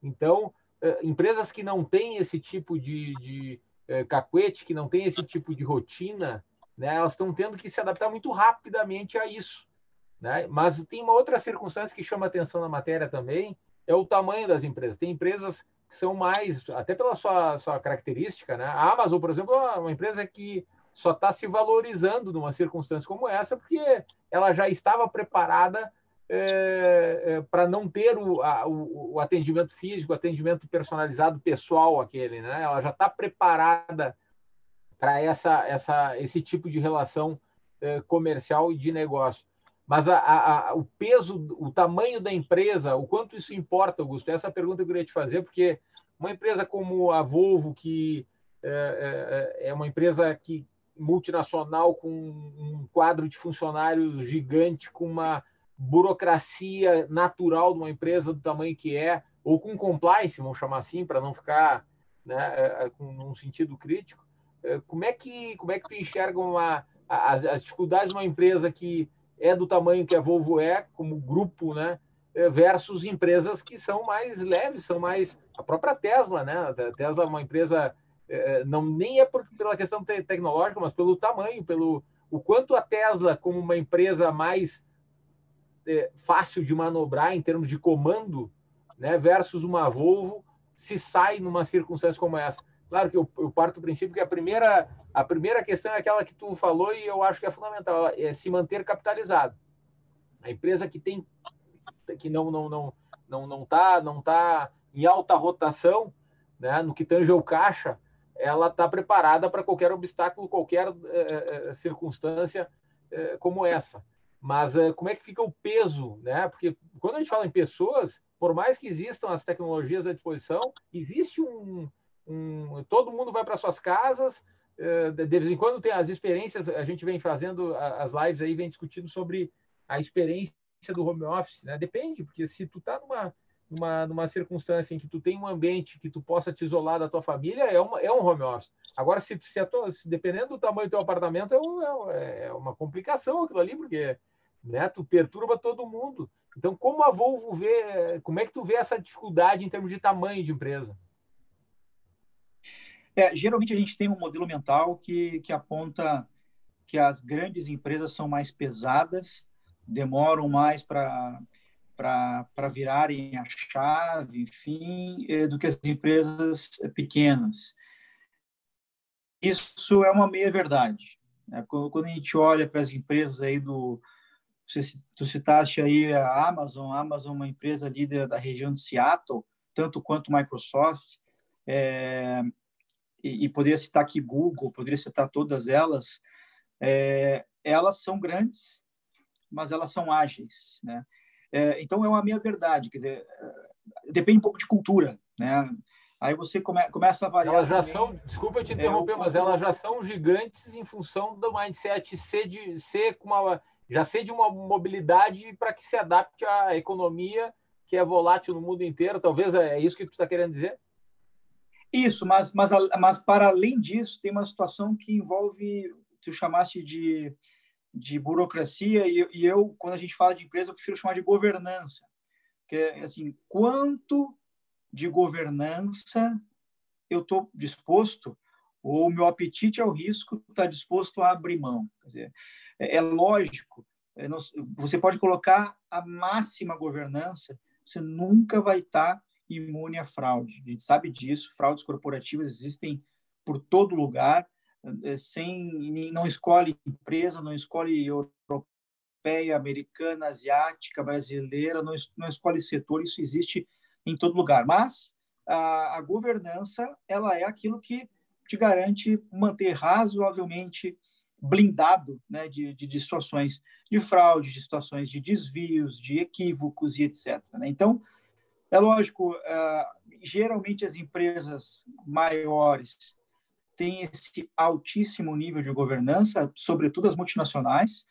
Então, empresas que não têm esse tipo de, de eh, cacuete, que não têm esse tipo de rotina, né? Elas estão tendo que se adaptar muito rapidamente a isso, né? Mas tem uma outra circunstância que chama atenção na matéria também, é o tamanho das empresas. Tem empresas que são mais, até pela sua, sua característica, né? A Amazon, por exemplo, é uma empresa que só está se valorizando numa circunstância como essa, porque ela já estava preparada é, é, para não ter o, a, o, o, atendimento físico, o atendimento personalizado pessoal aquele, né? Ela já está preparada para essa, essa, esse tipo de relação é, comercial e de negócio. Mas a, a, o peso, o tamanho da empresa, o quanto isso importa, Augusto? Essa pergunta eu queria te fazer, porque uma empresa como a Volvo, que é, é, é uma empresa que multinacional com um quadro de funcionários gigante, com uma burocracia natural de uma empresa do tamanho que é, ou com compliance, vamos chamar assim, para não ficar né, é, é, com um sentido crítico. É, como é que como é que tu enxerga uma, as, as dificuldades de uma empresa que é do tamanho que a Volvo é, como grupo, né, versus empresas que são mais leves, são mais a própria Tesla, né? A Tesla é uma empresa não nem é por, pela questão tecnológica, mas pelo tamanho, pelo o quanto a Tesla como uma empresa mais é, fácil de manobrar em termos de comando, né, versus uma Volvo, se sai numa circunstância como essa. Claro que eu, eu, parto do princípio que a primeira, a primeira questão é aquela que tu falou e eu acho que é fundamental, é se manter capitalizado. A empresa que tem que não não não não não tá não tá em alta rotação, né, no que tange o caixa, ela está preparada para qualquer obstáculo, qualquer é, é, circunstância é, como essa. Mas uh, como é que fica o peso, né? Porque quando a gente fala em pessoas, por mais que existam as tecnologias à disposição, existe um, um todo mundo vai para suas casas. Uh, de vez em quando tem as experiências, a gente vem fazendo as lives aí, vem discutindo sobre a experiência do home office, né? Depende, porque se tu tá numa numa, numa circunstância em que tu tem um ambiente que tu possa te isolar da tua família, é, uma, é um home office. Agora, se, se, tua, se dependendo do tamanho do teu apartamento, é, um, é, é uma complicação aquilo ali, porque né? Tu perturba todo mundo. Então, como a Volvo vê, como é que tu vê essa dificuldade em termos de tamanho de empresa? É, geralmente a gente tem um modelo mental que, que aponta que as grandes empresas são mais pesadas, demoram mais para para virarem a chave, enfim, é, do que as empresas pequenas. Isso é uma meia verdade. Né? Quando a gente olha para as empresas aí do, tu citaste aí a Amazon, a Amazon é uma empresa líder da região de Seattle, tanto quanto Microsoft, é, e, e poderia citar aqui Google, poderia citar todas elas, é, elas são grandes, mas elas são ágeis, né? É, então é uma meia verdade, quer dizer, depende um pouco de cultura, né? Aí você come, começa a avaliar. Elas já também, são, desculpa te é, interromper, é, mas elas já são gigantes em função do mindset ser, de, ser com uma já sei de uma mobilidade para que se adapte à economia que é volátil no mundo inteiro. Talvez é isso que tu está querendo dizer? Isso, mas, mas, mas para além disso, tem uma situação que envolve, tu chamaste de, de burocracia, e, e eu, quando a gente fala de empresa, eu prefiro chamar de governança. Que é assim, quanto de governança eu estou disposto, ou o meu apetite ao risco está disposto a abrir mão. Quer dizer, é, é lógico, é, você pode colocar a máxima governança, você nunca vai estar imune à fraude. A gente sabe disso, fraudes corporativas existem por todo lugar, é, sem não escolhe empresa, não escolhe europeia, americana, asiática, brasileira, não, não escolhe setor, isso existe em todo lugar. Mas a, a governança ela é aquilo que te garante manter razoavelmente blindado né, de, de, de, situações de fraude, de situações de desvios, de equívocos e etc. Né? Então, é lógico, uh, geralmente as empresas maiores têm esse altíssimo nível de governança, sobretudo as multinacionais,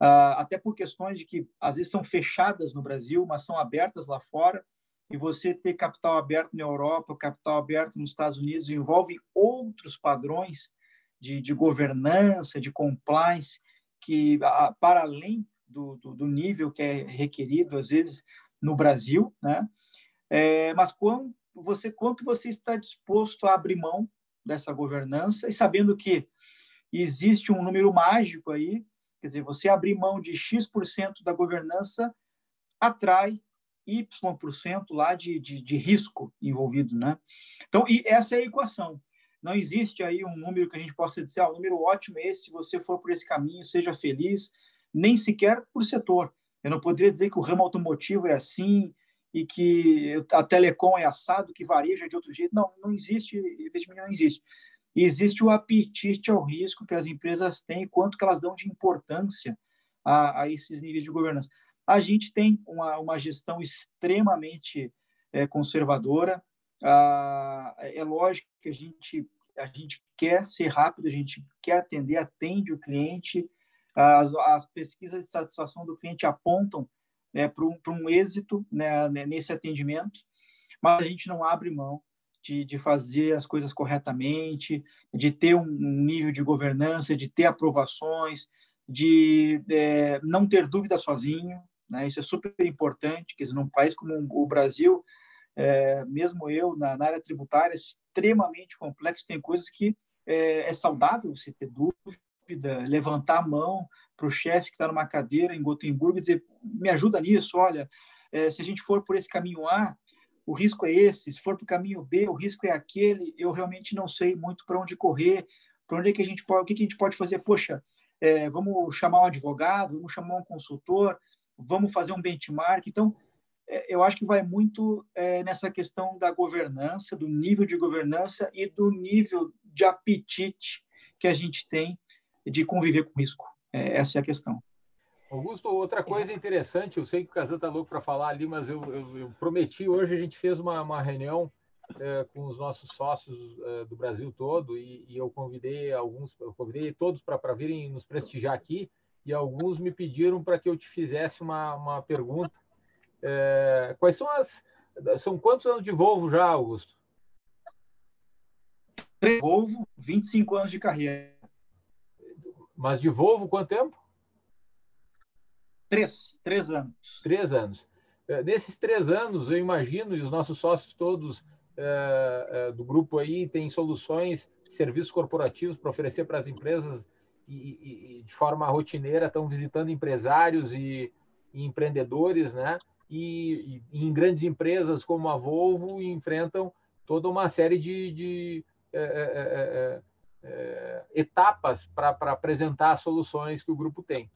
uh, até por questões de que às vezes são fechadas no Brasil, mas são abertas lá fora, e você ter capital aberto na Europa, capital aberto nos Estados Unidos, envolve outros padrões de, de governança, de compliance, que para além do, do, do, nível que é requerido, às vezes, no Brasil, né? É, mas quando você, quanto você está disposto a abrir mão dessa governança e sabendo que existe um número mágico aí, quer dizer, você abrir mão de X% da governança atrai Y% lá de, de, de risco envolvido, né? Então, e essa é a equação. Não existe aí um número que a gente possa dizer, ah, o número ótimo é esse, se você for por esse caminho, seja feliz, nem sequer por setor. Eu não poderia dizer que o ramo automotivo é assim e que a telecom é assado, que vareja de outro jeito. Não, não existe, não existe. Existe o apetite ao risco que as empresas têm quanto que elas dão de importância a, a esses níveis de governança. A gente tem uma, uma gestão extremamente é, conservadora. Ah, é lógico que a gente, a gente quer ser rápido, a gente quer atender, atende o cliente. As, as pesquisas de satisfação do cliente apontam é, para um, um êxito né, nesse atendimento, mas a gente não abre mão de, de, fazer as coisas corretamente, de ter um nível de governança, de ter aprovações, de é, não ter dúvida sozinho. Né? Isso é super importante, que num país como o Brasil, é, mesmo eu, na, na, área tributária, extremamente complexo, tem coisas que é, é saudável você ter dúvida, levantar a mão para o chefe que está numa cadeira em Gotemburgo e dizer, me ajuda nisso, olha, é, se a gente for por esse caminho A, o risco é esse, se for para o caminho B, o risco é aquele, eu realmente não sei muito para onde correr, para onde é que a gente pode, o que, que a gente pode fazer, poxa, é, vamos chamar um advogado, vamos chamar um consultor, vamos fazer um benchmark. Então, eu acho que vai muito é, nessa questão da governança, do nível de governança e do nível de apetite que a gente tem de conviver com risco. É, essa é a questão. Augusto, outra coisa interessante, eu sei que o Casan está louco para falar ali, mas eu, eu, eu, prometi, hoje a gente fez uma, uma reunião é, com os nossos sócios é, do Brasil todo e, e, eu convidei alguns, eu convidei todos para virem nos prestigiar aqui e alguns me pediram para que eu te fizesse uma, uma pergunta. É, quais são as. São quantos anos de Volvo já, Augusto? Volvo, 25 anos de carreira. Mas de Volvo, quanto tempo? Três, três anos. Três anos. É, nesses três anos, eu imagino, e os nossos sócios todos é, é, do grupo aí têm soluções, serviços corporativos para oferecer para as empresas e, e, de forma rotineira estão visitando empresários e, e empreendedores, né? E, e, em grandes empresas como a Volvo enfrentam toda uma série de, de é, é, é, etapas para apresentar as soluções que o grupo tem.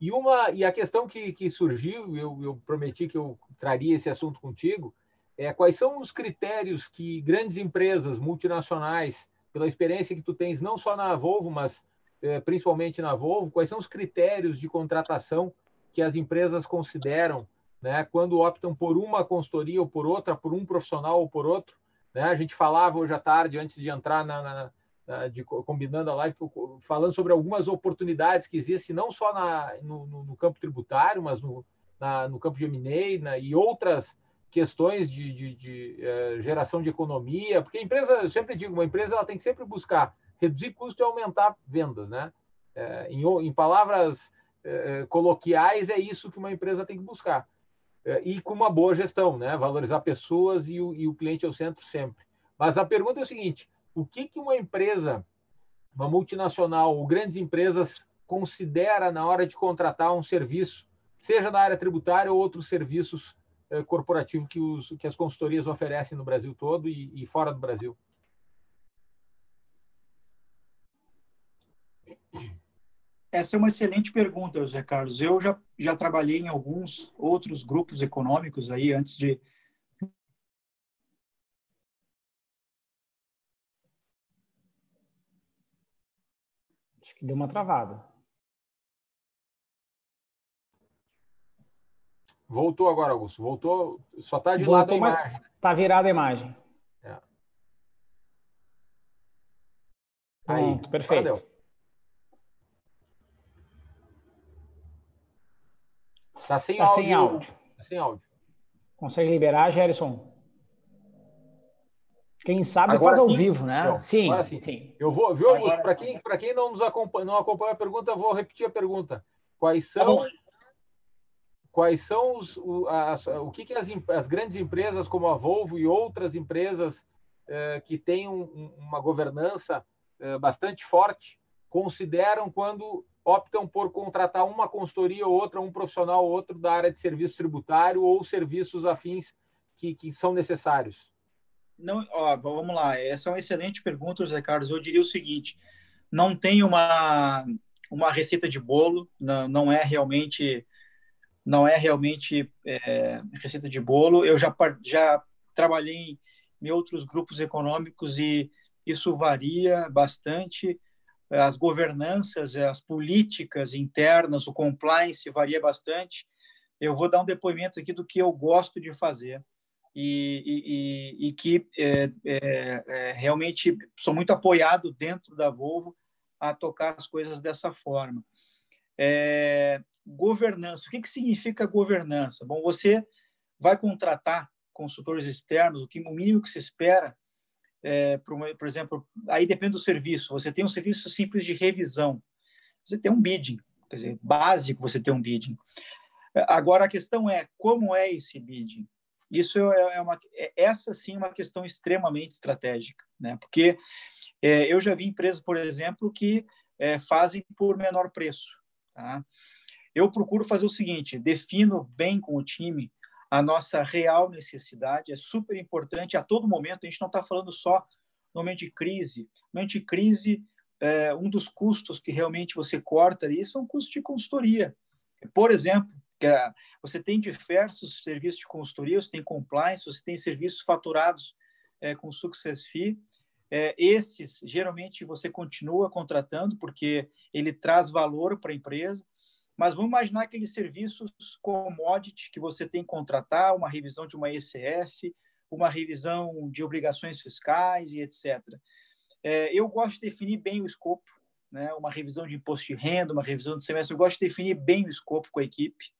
E uma e a questão que, que surgiu, eu, eu prometi que eu traria esse assunto contigo, é quais são os critérios que grandes empresas multinacionais, pela experiência que tu tens não só na Volvo, mas é, principalmente na Volvo, quais são os critérios de contratação que as empresas consideram né, quando optam por uma consultoria ou por outra, por um profissional ou por outro. Né? A gente falava hoje à tarde, antes de entrar na, na, na de, combinando a live, falando sobre algumas oportunidades que existem, não só na, no, no, campo tributário, mas no, no campo de M&A e outras questões de, de, de uh, geração de economia, porque a empresa, eu sempre digo, uma empresa ela tem que sempre buscar reduzir custo e aumentar vendas, né? É, em, em, palavras é, coloquiais, é isso que uma empresa tem que buscar. É, e com uma boa gestão, né? Valorizar pessoas e o, e o cliente ao centro sempre. Mas a pergunta é o seguinte: o que, que uma empresa, uma multinacional ou grandes empresas considera na hora de contratar um serviço, seja na área tributária ou outros serviços é, corporativos que, os, que as consultorias oferecem no Brasil todo e, e fora do Brasil? Essa é uma excelente pergunta, José Carlos. Eu já, já trabalhei em alguns outros grupos econômicos aí antes de. Acho que deu uma travada. Voltou agora, Augusto. Voltou. Só está de Voltou, lado a imagem. Está virada a imagem. É. Pronto, Aí, perfeito. Está sem, tá áudio. sem áudio. Tá sem áudio. Consegue liberar, Gerson? Quem sabe agora faz sim. ao vivo, né? Então, sim, sim, sim. Eu vou, viu, Augusto? Para quem, quem não nos acompanha, não acompanha a pergunta, eu vou repetir a pergunta. Quais tá são, tá quais são os, o, as, o que, que as, as, grandes empresas como a Volvo e outras empresas eh, que têm um, uma governança eh, bastante forte consideram quando optam por contratar uma consultoria ou outra, um profissional ou outro da área de serviço tributário ou serviços afins que, que são necessários? Não, ó, vamos lá. Essa é uma excelente pergunta, José Carlos. Eu diria o seguinte: não tem uma uma receita de bolo, não, não é realmente não é realmente é, receita de bolo. Eu já já trabalhei em outros grupos econômicos e isso varia bastante. As governanças, as políticas internas, o compliance varia bastante. Eu vou dar um depoimento aqui do que eu gosto de fazer e, e, e que é, é, é, realmente sou muito apoiado dentro da Volvo a tocar as coisas dessa forma. É, governança. O que, que significa governança? Bom, você vai contratar consultores externos, o que o mínimo que se espera, é, por, por, exemplo, aí depende do serviço. Você tem um serviço simples de revisão, você tem um bidding, quer dizer, básico você tem um bidding. Agora a questão é como é esse bidding. Isso é, é uma, é, essa sim é uma questão extremamente estratégica, né? Porque é, eu já vi empresas, por exemplo, que é, fazem por menor preço. Tá? Eu procuro fazer o seguinte: defino bem com o time a nossa real necessidade. É super importante a todo momento. A gente não está falando só no momento de crise. No momento de crise, é, um dos custos que realmente você corta ali são custos de consultoria. Por exemplo, você tem diversos serviços de consultoria, você tem compliance, você tem serviços faturados é, com success fee. É, esses, geralmente, você continua contratando porque ele traz valor para a empresa. Mas vamos imaginar aqueles serviços commodity que você tem que contratar, uma revisão de uma ECF, uma revisão de obrigações fiscais e etc. É, eu gosto de definir bem o escopo, né? uma revisão de imposto de renda, uma revisão de semestre, eu gosto de definir bem o escopo com a equipe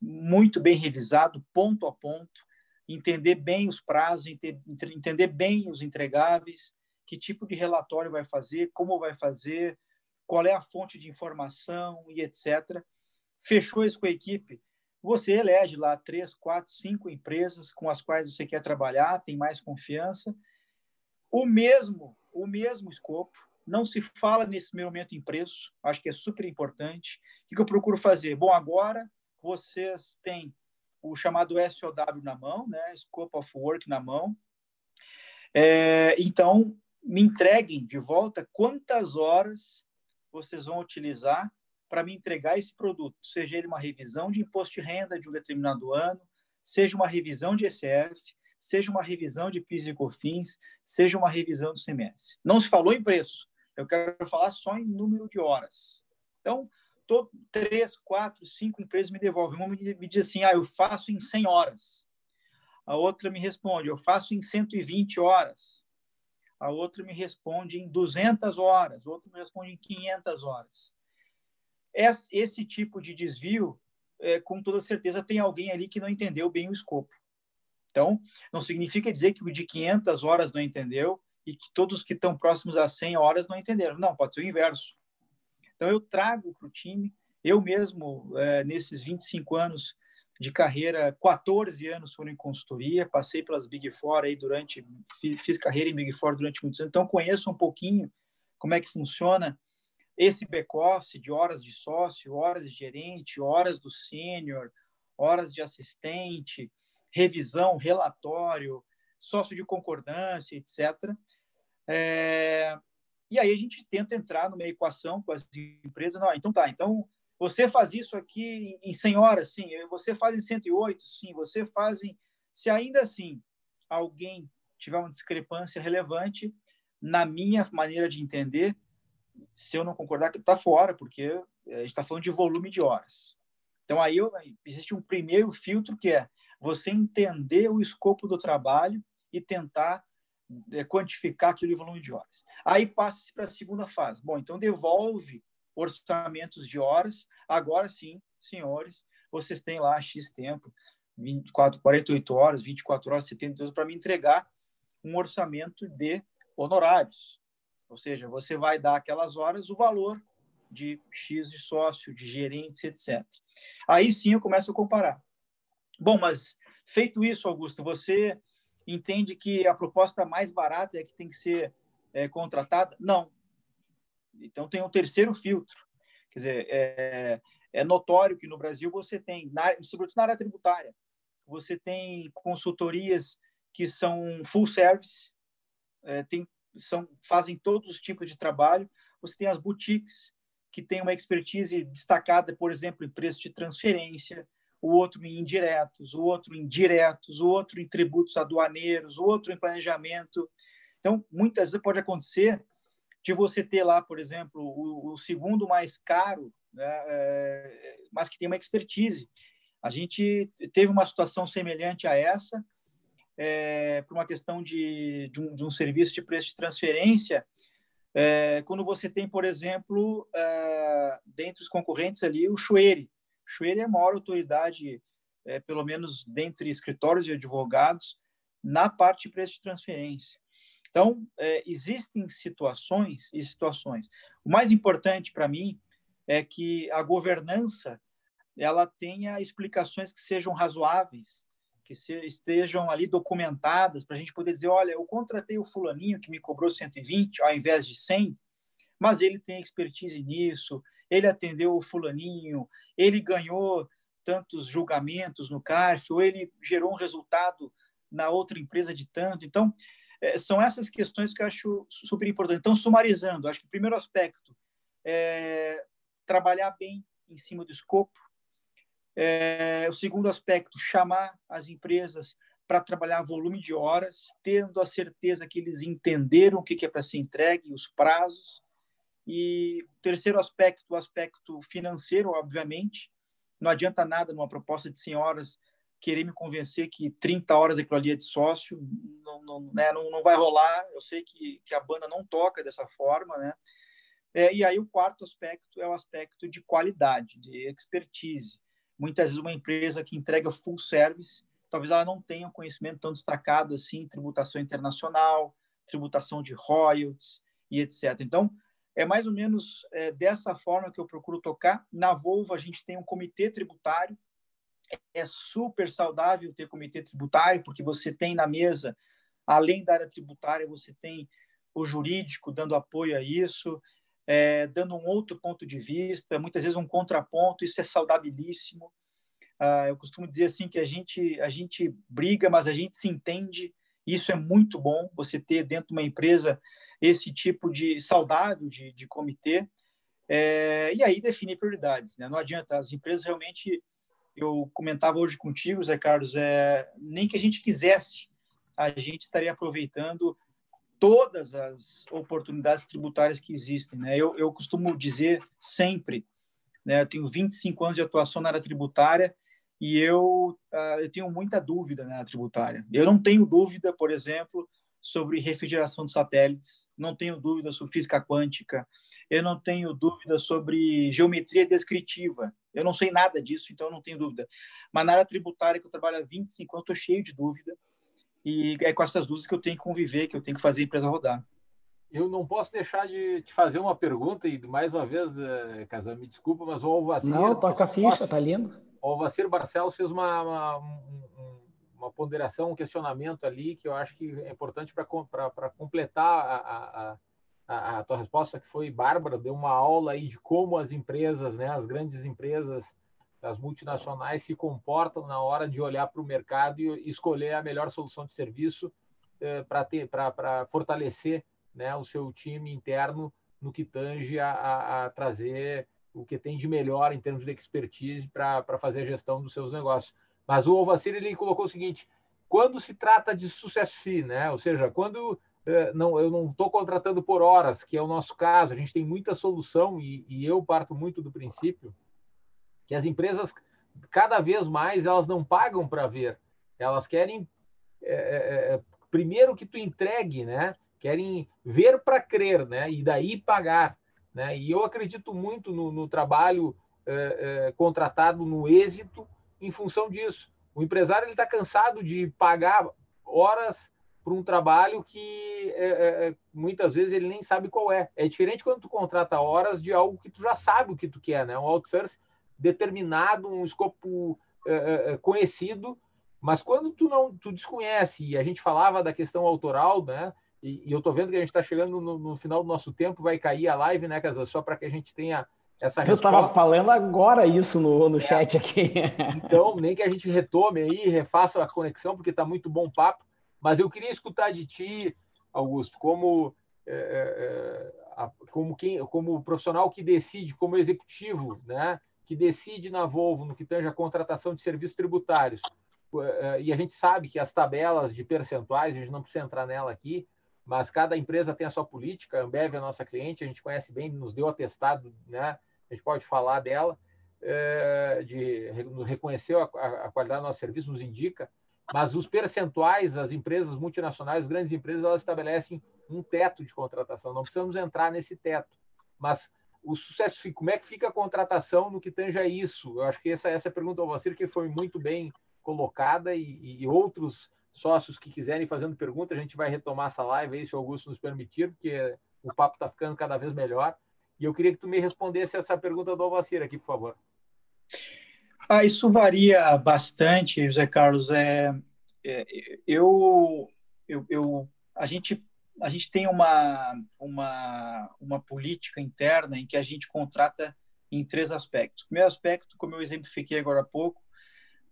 muito bem revisado, ponto a ponto, entender bem os prazos, entender bem os entregáveis, que tipo de relatório vai fazer, como vai fazer, qual é a fonte de informação e etc. Fechou isso com a equipe, você elege lá três, quatro, cinco empresas com as quais você quer trabalhar, tem mais confiança. O mesmo, o mesmo escopo. Não se fala nesse momento em preço, acho que é super importante. O que eu procuro fazer? Bom, agora vocês têm o chamado SOW na mão, né? Scope of Work na mão. É, então, me entreguem de volta quantas horas vocês vão utilizar para me entregar esse produto, seja ele uma revisão de imposto de renda de um determinado ano, seja uma revisão de ECF, seja uma revisão de PIS e COFINS, seja uma revisão do CMS. Não se falou em preço, eu quero falar só em número de horas. Então, todo, três, quatro, cinco empresas me devolvem. Uma me diz assim, ah, eu faço em 100 horas. A outra me responde, eu faço em 120 horas. A outra me responde em 200 horas. Outra me responde em 500 horas. Esse tipo de desvio, é, com toda certeza, tem alguém ali que não entendeu bem o escopo. Então, não significa dizer que o de 500 horas não entendeu e que todos que estão próximos a 100 horas não entenderam. Não, pode ser o inverso. Então, eu trago para o time, eu mesmo, é, nesses 25 anos de carreira, 14 anos foram em consultoria, passei pelas Big Four aí durante, fiz carreira em Big Four durante muitos anos, então conheço um pouquinho como é que funciona esse back-office de horas de sócio, horas de gerente, horas do sênior, horas de assistente, revisão, relatório, sócio de concordância, etc. É, e aí a gente tenta entrar numa equação com as empresas. Não, então tá, então você faz isso aqui em 100 horas, sim. Você faz em 108, sim. Você faz em... Se ainda assim alguém tiver uma discrepância relevante, na minha maneira de entender, se eu não concordar, está fora, porque a gente está falando de volume de horas. Então, aí eu, existe um primeiro filtro que é você entender o escopo do trabalho e tentar é, quantificar aquilo em volume de horas. Aí passa-se para a segunda fase. Bom, então devolve orçamentos de horas. Agora sim, senhores, vocês têm lá X tempo, 24, 48 horas, 24 horas, 72 horas, para me entregar um orçamento de honorários. Ou seja, você vai dar aquelas horas o valor de X de sócio, de gerentes, etc. Aí sim eu começo a comparar. Bom, mas feito isso, Augusto, você entende que a proposta mais barata é que tem que ser é, contratada? Não. Então, tem um terceiro filtro. Quer dizer, é, é notório que no Brasil você tem, na, sobretudo na área tributária, você tem consultorias que são full service, é, tem, são, fazem todos os tipos de trabalho. Você tem as boutiques, que têm uma expertise destacada, por exemplo, em preço de transferência, o outro em indiretos, o outro em diretos, o outro em tributos aduaneiros, o outro em planejamento. Então, muitas vezes pode acontecer de você ter lá, por exemplo, o, o segundo mais caro, né, é, mas que tem uma expertise. A gente teve uma situação semelhante a essa, é, por uma questão de, de, um, de um serviço de preço de transferência, é, quando você tem, por exemplo, é, dentre os concorrentes ali, o Chueri. O Chueri é a maior autoridade, é, pelo menos dentre escritórios e advogados, na parte de preço de transferência. Então, é, existem situações e situações. O mais importante para mim é que a governança ela tenha explicações que sejam razoáveis, que se, estejam ali documentadas para a gente poder dizer, olha, eu contratei o fulaninho que me cobrou 120 ao invés de 100, mas ele tem expertise nisso, ele atendeu o fulaninho, ele ganhou tantos julgamentos no CARF, ou ele gerou um resultado na outra empresa de tanto. Então, é, são essas questões que eu acho super importantes. Então, sumarizando, acho que o primeiro aspecto é trabalhar bem em cima do escopo. É, o segundo aspecto, chamar as empresas para trabalhar volume de horas, tendo a certeza que eles entenderam o que é para ser entregue, os prazos. E terceiro aspecto, o aspecto financeiro, obviamente. Não adianta nada numa proposta de 100 horas querer me convencer que 30 horas aquilo ali é de sócio, não, não, né, não, não vai rolar. Eu sei que, que a banda não toca dessa forma, né? É, e aí o quarto aspecto é o aspecto de qualidade, de expertise. Muitas vezes uma empresa que entrega full service, talvez ela não tenha um conhecimento tão destacado assim, tributação internacional, tributação de royalties e etc. Então, é mais ou menos é, dessa forma que eu procuro tocar. Na Volvo, a gente tem um comitê tributário é super saudável ter comitê tributário, porque você tem na mesa, além da área tributária, você tem o jurídico dando apoio a isso, é, dando um outro ponto de vista, muitas vezes um contraponto, isso é saudabilíssimo. Ah, eu costumo dizer assim que a gente, a gente briga, mas a gente se entende, isso é muito bom, você ter dentro de uma empresa esse tipo de saudável de, de comitê, é, e aí definir prioridades. Né? Não adianta, as empresas realmente eu comentava hoje contigo, Zé Carlos, é, nem que a gente quisesse, a gente estaria aproveitando todas as oportunidades tributárias que existem. Né? Eu, eu costumo dizer sempre, né, eu tenho 25 anos de atuação na área tributária e eu, uh, eu tenho muita dúvida na área tributária. Eu não tenho dúvida, por exemplo, sobre refrigeração de satélites, não tenho dúvida sobre física quântica, eu não tenho dúvida sobre geometria descritiva, eu não sei nada disso, então eu não tenho dúvida. Mas na área tributária, que eu trabalho há 25 anos, estou cheio de dúvida, e é com essas dúvidas que eu tenho que conviver, que eu tenho que fazer a empresa rodar. Eu não posso deixar de te fazer uma pergunta, e mais uma vez, eh, Casar, me desculpa, mas o Alvacir... Não, toca a ficha, tá lindo. O Alvacir Barcelos fez uma, uma, uma ponderação, um questionamento ali que eu acho que é importante para completar a, a, a, tua resposta, que foi Bárbara, deu uma aula aí de como as empresas, né, as grandes empresas, as multinacionais se comportam na hora de olhar para o mercado e escolher a melhor solução de serviço eh, para fortalecer né, o seu time interno no que tange a, a, trazer o que tem de melhor em termos de expertise para fazer a gestão dos seus negócios. Mas o Alvacir ele colocou o seguinte: quando se trata de sucesso fee, né? Ou seja, quando eh, não, eu não estou contratando por horas, que é o nosso caso, a gente tem muita solução e, e eu parto muito do princípio que as empresas cada vez mais elas não pagam para ver, elas querem é, é, primeiro que tu entregue, né? Querem ver para crer, né? E daí pagar, né? E eu acredito muito no, no trabalho é, contratado, no êxito em função disso. O empresário está cansado de pagar horas para um trabalho que é, é, é, muitas vezes ele nem sabe qual é. É diferente quando tu contrata horas de algo que tu já sabe o que tu quer, né? Um outsource determinado, um escopo é, é, é, conhecido, mas quando tu não tu desconhece e a gente falava da questão autoral, né? E, e eu estou vendo que a gente está chegando no, no, final do nosso tempo, vai cair a live, né, Casal? Só para que a gente tenha essa resposta. Eu estava falando agora isso no, no é. chat aqui. [LAUGHS] Então, nem que a gente retome aí, refaça a conexão, porque está muito bom papo. Mas eu queria escutar de ti, Augusto, como, é, é, é como, quem, como profissional que decide, como executivo, né, que decide na Volvo no que tange a contratação de serviços tributários. É, e a gente sabe que as tabelas de percentuais, a gente não precisa entrar nela aqui, mas cada empresa tem a sua política. A Ambev é a nossa cliente, a gente conhece bem, nos deu atestado, né? A gente pode falar dela, é, de reconhecer a, a, qualidade do nosso serviço, nos indica. Mas os percentuais, as empresas multinacionais, as grandes empresas, elas estabelecem um teto de contratação. Não precisamos entrar nesse teto. Mas o sucesso, como é que fica a contratação no que tange a isso? Eu acho que essa, essa pergunta ao Vacir que foi muito bem colocada e, e outros sócios que quiserem fazendo pergunta, a gente vai retomar essa live aí, se o Augusto nos permitir, porque o papo está ficando cada vez melhor. E eu queria que tu me respondesse essa pergunta do Alvacir aqui, por favor. Ah, isso varia bastante, José Carlos. É, é eu, eu, eu, a gente a gente tem uma, uma, uma política interna em que a gente contrata em três aspectos. O primeiro aspecto, como eu exemplifiquei agora há pouco,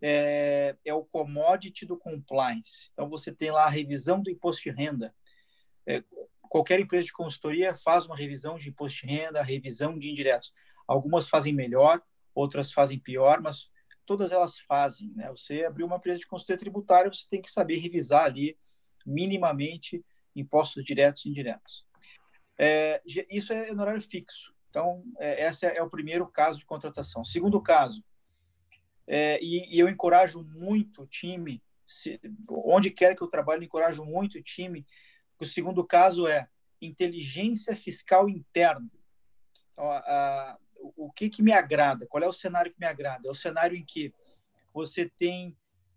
é, é o commodity do compliance. Então, você tem lá a revisão do imposto de renda. É, qualquer empresa de consultoria faz uma revisão de imposto de renda, revisão de indiretos. Algumas fazem melhor, outras fazem pior, mas todas elas fazem. Né? Você abriu uma empresa de consultoria tributária, você tem que saber revisar ali minimamente impostos diretos e indiretos. É, isso é no horário fixo. Então, é, esse é o primeiro caso de contratação. Segundo caso, é, e, e, eu encorajo muito o time, se, onde quer que eu trabalhe, eu encorajo muito o time. O segundo caso é inteligência fiscal interna. Então, a, a, o que, que me agrada? Qual é o cenário que me agrada? É o cenário em que você tem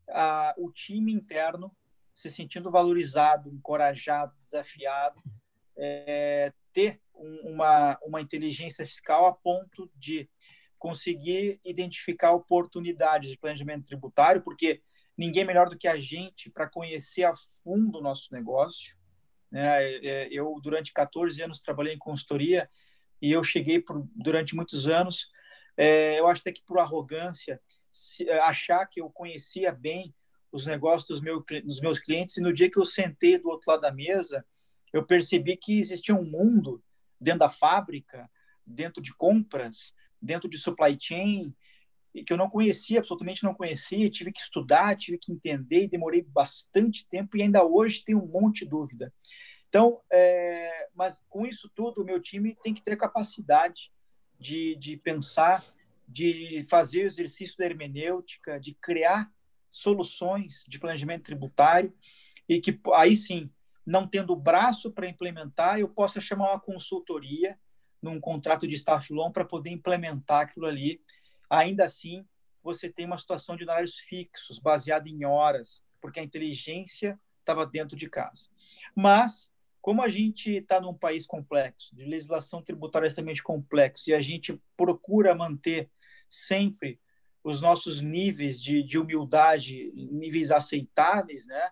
a, o time interno se sentindo valorizado, encorajado, desafiado, é, ter um, uma, uma inteligência fiscal a ponto de conseguir identificar oportunidades de planejamento tributário, porque ninguém melhor do que a gente para conhecer a fundo o nosso negócio. Né? É, é, eu, durante 14 anos, trabalhei em consultoria e eu cheguei por, durante muitos anos, é, eu acho até que por arrogância, se, achar que eu conhecia bem os negócios dos, meu, dos meus clientes, e no dia que eu sentei do outro lado da mesa, eu percebi que existia um mundo dentro da fábrica, dentro de compras, dentro de supply chain que eu não conhecia, absolutamente não conhecia, tive que estudar, tive que entender demorei bastante tempo e ainda hoje tenho um monte de dúvida. Então, é, mas com isso tudo, o meu time tem que ter capacidade de, de pensar, de fazer o exercício da hermenêutica, de criar soluções de planejamento tributário e que aí sim, não tendo braço para implementar, eu possa chamar uma consultoria num contrato de staff long para poder implementar aquilo ali. Ainda assim, você tem uma situação de horários fixos, baseada em horas, porque a inteligência estava dentro de casa. Mas, como a gente está num país complexo, de legislação tributária extremamente complexo, e a gente procura manter sempre os nossos níveis de, de humildade, níveis aceitáveis, né?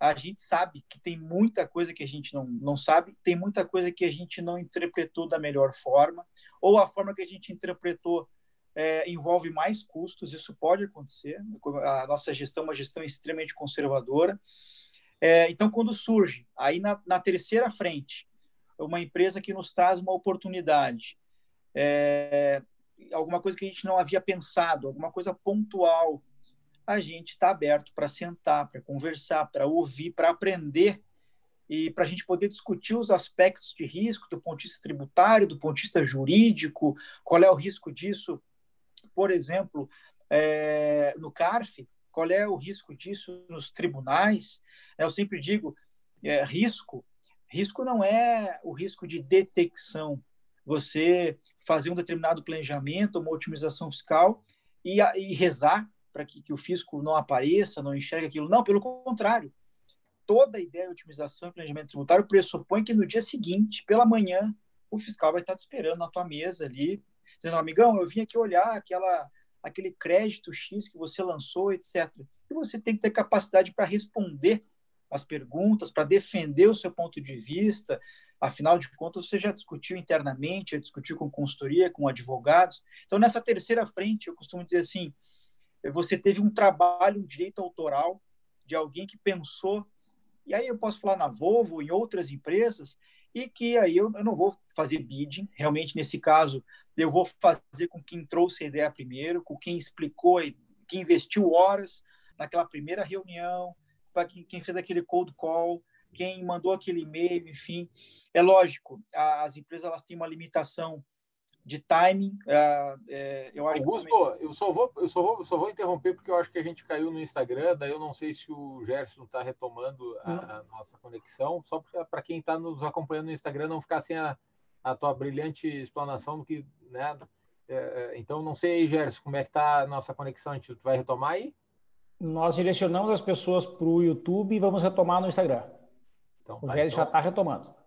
a gente sabe que tem muita coisa que a gente não, não sabe, tem muita coisa que a gente não interpretou da melhor forma, ou a forma que a gente interpretou é, envolve mais custos, isso pode acontecer. A nossa gestão é uma gestão extremamente conservadora. É, então, quando surge, aí na, na, terceira frente, uma empresa que nos traz uma oportunidade, é, alguma coisa que a gente não havia pensado, alguma coisa pontual, a gente está aberto para sentar, para conversar, para ouvir, para aprender e para a gente poder discutir os aspectos de risco do ponto de vista tributário, do ponto de vista jurídico, qual é o risco disso, por exemplo, é, no CARF, qual é o risco disso nos tribunais. Eu sempre digo, é, risco, risco não é o risco de detecção, você fazer um determinado planejamento, uma otimização fiscal e, e rezar para que, que o fisco não apareça, não enxergue aquilo. Não, pelo contrário. Toda a ideia de otimização e planejamento tributário pressupõe que no dia seguinte, pela manhã, o fiscal vai estar te esperando na tua mesa ali, dizendo, amigão, eu vim aqui olhar aquela, aquele crédito X que você lançou, etc. E você tem que ter capacidade para responder as perguntas, para defender o seu ponto de vista. Afinal de contas, você já discutiu internamente, já discutiu com consultoria, com advogados. Então, nessa terceira frente, eu costumo dizer assim: você teve um trabalho, um direito autoral de alguém que pensou, e aí eu posso falar na Volvo, em outras empresas, e que aí eu, eu não vou fazer bidding, realmente nesse caso, eu vou fazer com quem trouxe a ideia primeiro, com quem explicou, quem investiu horas naquela primeira reunião, para quem, quem fez aquele cold call, quem mandou aquele e-mail, enfim. É lógico, as empresas elas têm uma limitação de timing. Uh, é, eu Augusto, eu só vou, eu só vou, só vou interromper porque eu acho que a gente caiu no Instagram, daí eu não sei se o Gerson está retomando a, a, nossa conexão, só para quem está nos acompanhando no Instagram não ficar sem a, a tua brilhante explanação do que, né? É, é então não sei, Gerson, como é que está a nossa conexão, a gente vai retomar aí? Nós direcionamos as pessoas para o YouTube e vamos retomar no Instagram. Então, o tá, Gerson então... já está retomando.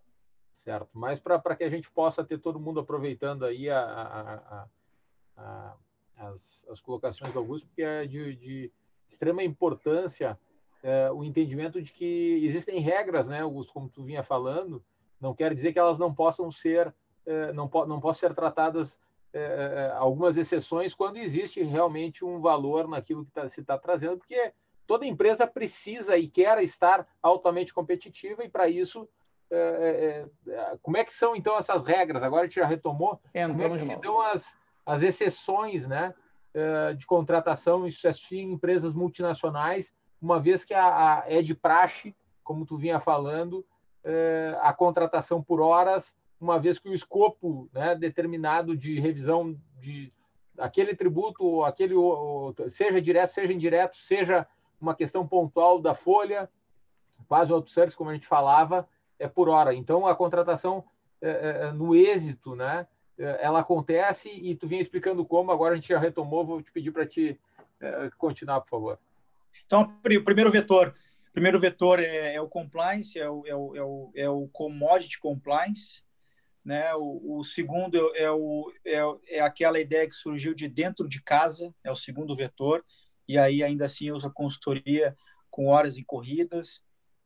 Certo, mas para que a gente possa ter todo mundo aproveitando aí a, a, a, as, as, colocações do Augusto, porque é de, de extrema importância é, o entendimento de que existem regras, né, Augusto, como tu vinha falando, não quer dizer que elas não possam ser, é, não, po não possam ser tratadas é, é, algumas exceções quando existe realmente um valor naquilo que tá, se está trazendo, porque toda empresa precisa e quer estar altamente competitiva e para isso é, é, é, como é que são então essas regras? Agora a gente já retomou. É, como é que se dão as, as exceções, né, de contratação e sucesso em empresas multinacionais, uma vez que a, a é de praxe, como tu vinha falando, a contratação por horas, uma vez que o escopo, né, determinado de revisão de aquele tributo, aquele seja direto, seja indireto, seja uma questão pontual da folha, quase outsourcing, como a gente falava, é por hora. Então, a contratação é, é, no êxito, né? Ela acontece e tu vinha explicando como, agora a gente já retomou, vou te pedir para te continuar, por favor. Então, o primeiro vetor, primeiro vetor é, é, o compliance, é o, é o, é o, é o commodity compliance, né? O, o segundo é, o, é, é aquela ideia que surgiu de dentro de casa, é o segundo vetor, e aí ainda assim usa consultoria com horas e corridas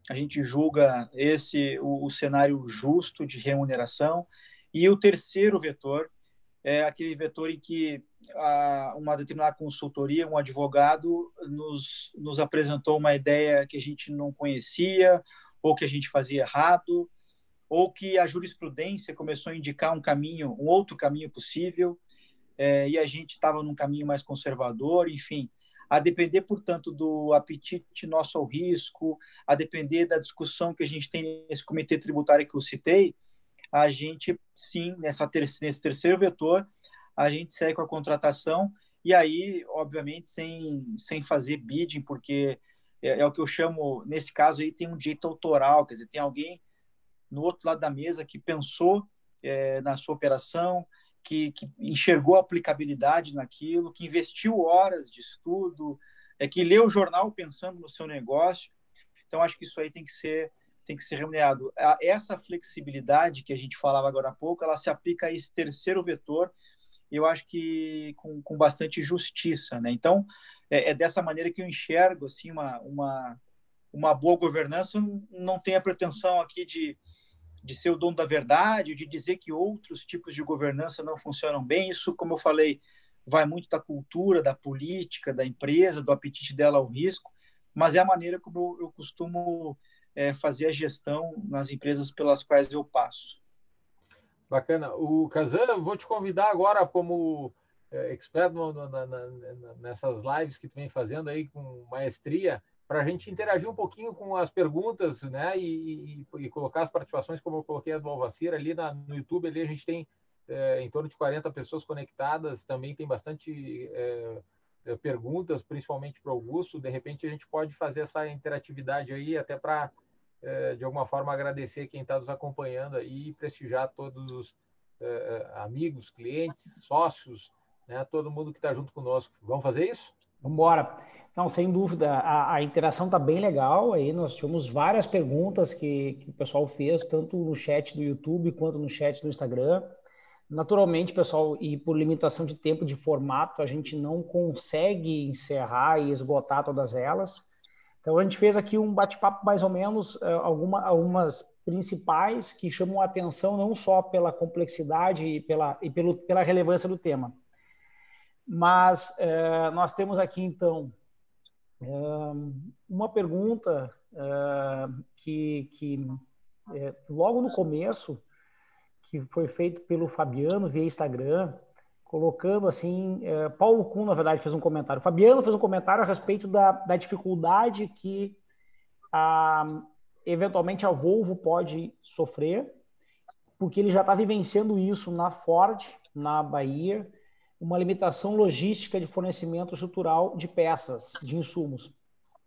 a gente julga esse o, o, cenário justo de remuneração. E o terceiro vetor é aquele vetor em que a, uma determinada consultoria, um advogado, nos, nos apresentou uma ideia que a gente não conhecia, ou que a gente fazia errado, ou que a jurisprudência começou a indicar um caminho, um outro caminho possível, é, e a gente estava num caminho mais conservador, enfim. A depender, portanto, do apetite nosso ao risco, a depender da discussão que a gente tem nesse comitê tributário que eu citei, a gente, sim, nessa ter nesse terceiro vetor, a gente segue com a contratação e aí, obviamente, sem, sem fazer bidding, porque é, é o que eu chamo, nesse caso aí, tem um direito autoral, quer dizer, tem alguém no outro lado da mesa que pensou é, na sua operação, que, que enxergou a aplicabilidade naquilo, que investiu horas de estudo, é que leu o jornal pensando no seu negócio. Então acho que isso aí tem que ser tem que ser remunerado. Essa flexibilidade que a gente falava agora há pouco, ela se aplica a esse terceiro vetor. Eu acho que com, com bastante justiça, né? Então é, é dessa maneira que eu enxergo assim uma uma uma boa governança. Não tem a pretensão aqui de de ser o dono da verdade, de dizer que outros tipos de governança não funcionam bem. Isso, como eu falei, vai muito da cultura, da política, da empresa, do apetite dela ao risco, mas é a maneira como eu, costumo é, fazer a gestão nas empresas pelas quais eu passo. Bacana. O Kazan, vou te convidar agora como é, expert no, na, na, nessas lives que tu vem fazendo aí com maestria, para a gente interagir um pouquinho com as perguntas, né, e, e, e, colocar as participações, como eu coloquei a do Alvacir ali na, no YouTube, ali a gente tem é, em torno de 40 pessoas conectadas, também tem bastante é, é perguntas, principalmente para o Augusto, de repente a gente pode fazer essa interatividade aí, até para, de alguma forma, agradecer quem está nos acompanhando aí e prestigiar todos os é, é, amigos, clientes, sócios, né, todo mundo que está junto conosco. Vamos fazer isso? Vamos embora. Não, sem dúvida, a, a interação está bem legal. Aí nós tivemos várias perguntas que, que o pessoal fez, tanto no chat do YouTube quanto no chat do Instagram. Naturalmente, pessoal, e por limitação de tempo de formato, a gente não consegue encerrar e esgotar todas elas. Então a gente fez aqui um bate-papo mais ou menos uh, alguma, algumas principais que chamam a atenção não só pela complexidade e pela, e pelo, pela relevância do tema. Mas uh, nós temos aqui então uma pergunta que, que logo no começo que foi feito pelo Fabiano via Instagram, colocando assim, é, Paulo Kuhn, na verdade, fez um comentário. Fabiano fez um comentário a respeito da, da dificuldade que a, eventualmente a Volvo pode sofrer, porque ele já está vivenciando isso na Ford, na Bahia, uma limitação logística de fornecimento estrutural de peças, de insumos.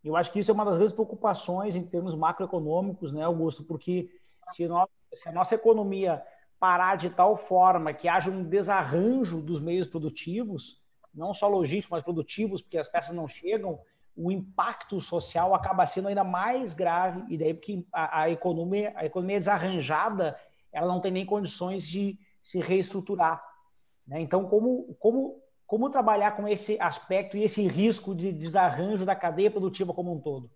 Eu acho que isso é uma das grandes preocupações em termos macroeconômicos, né, Augusto? Porque se, nós, se a nossa economia parar de tal forma que haja um desarranjo dos meios produtivos, não só logísticos, mas produtivos, porque as peças não chegam, o impacto social acaba sendo ainda mais grave, e daí porque a, a economia, a economia desarranjada, ela não tem nem condições de se reestruturar. Né? Então, como, como, como trabalhar com esse aspecto e esse risco de desarranjo da cadeia produtiva como um todo?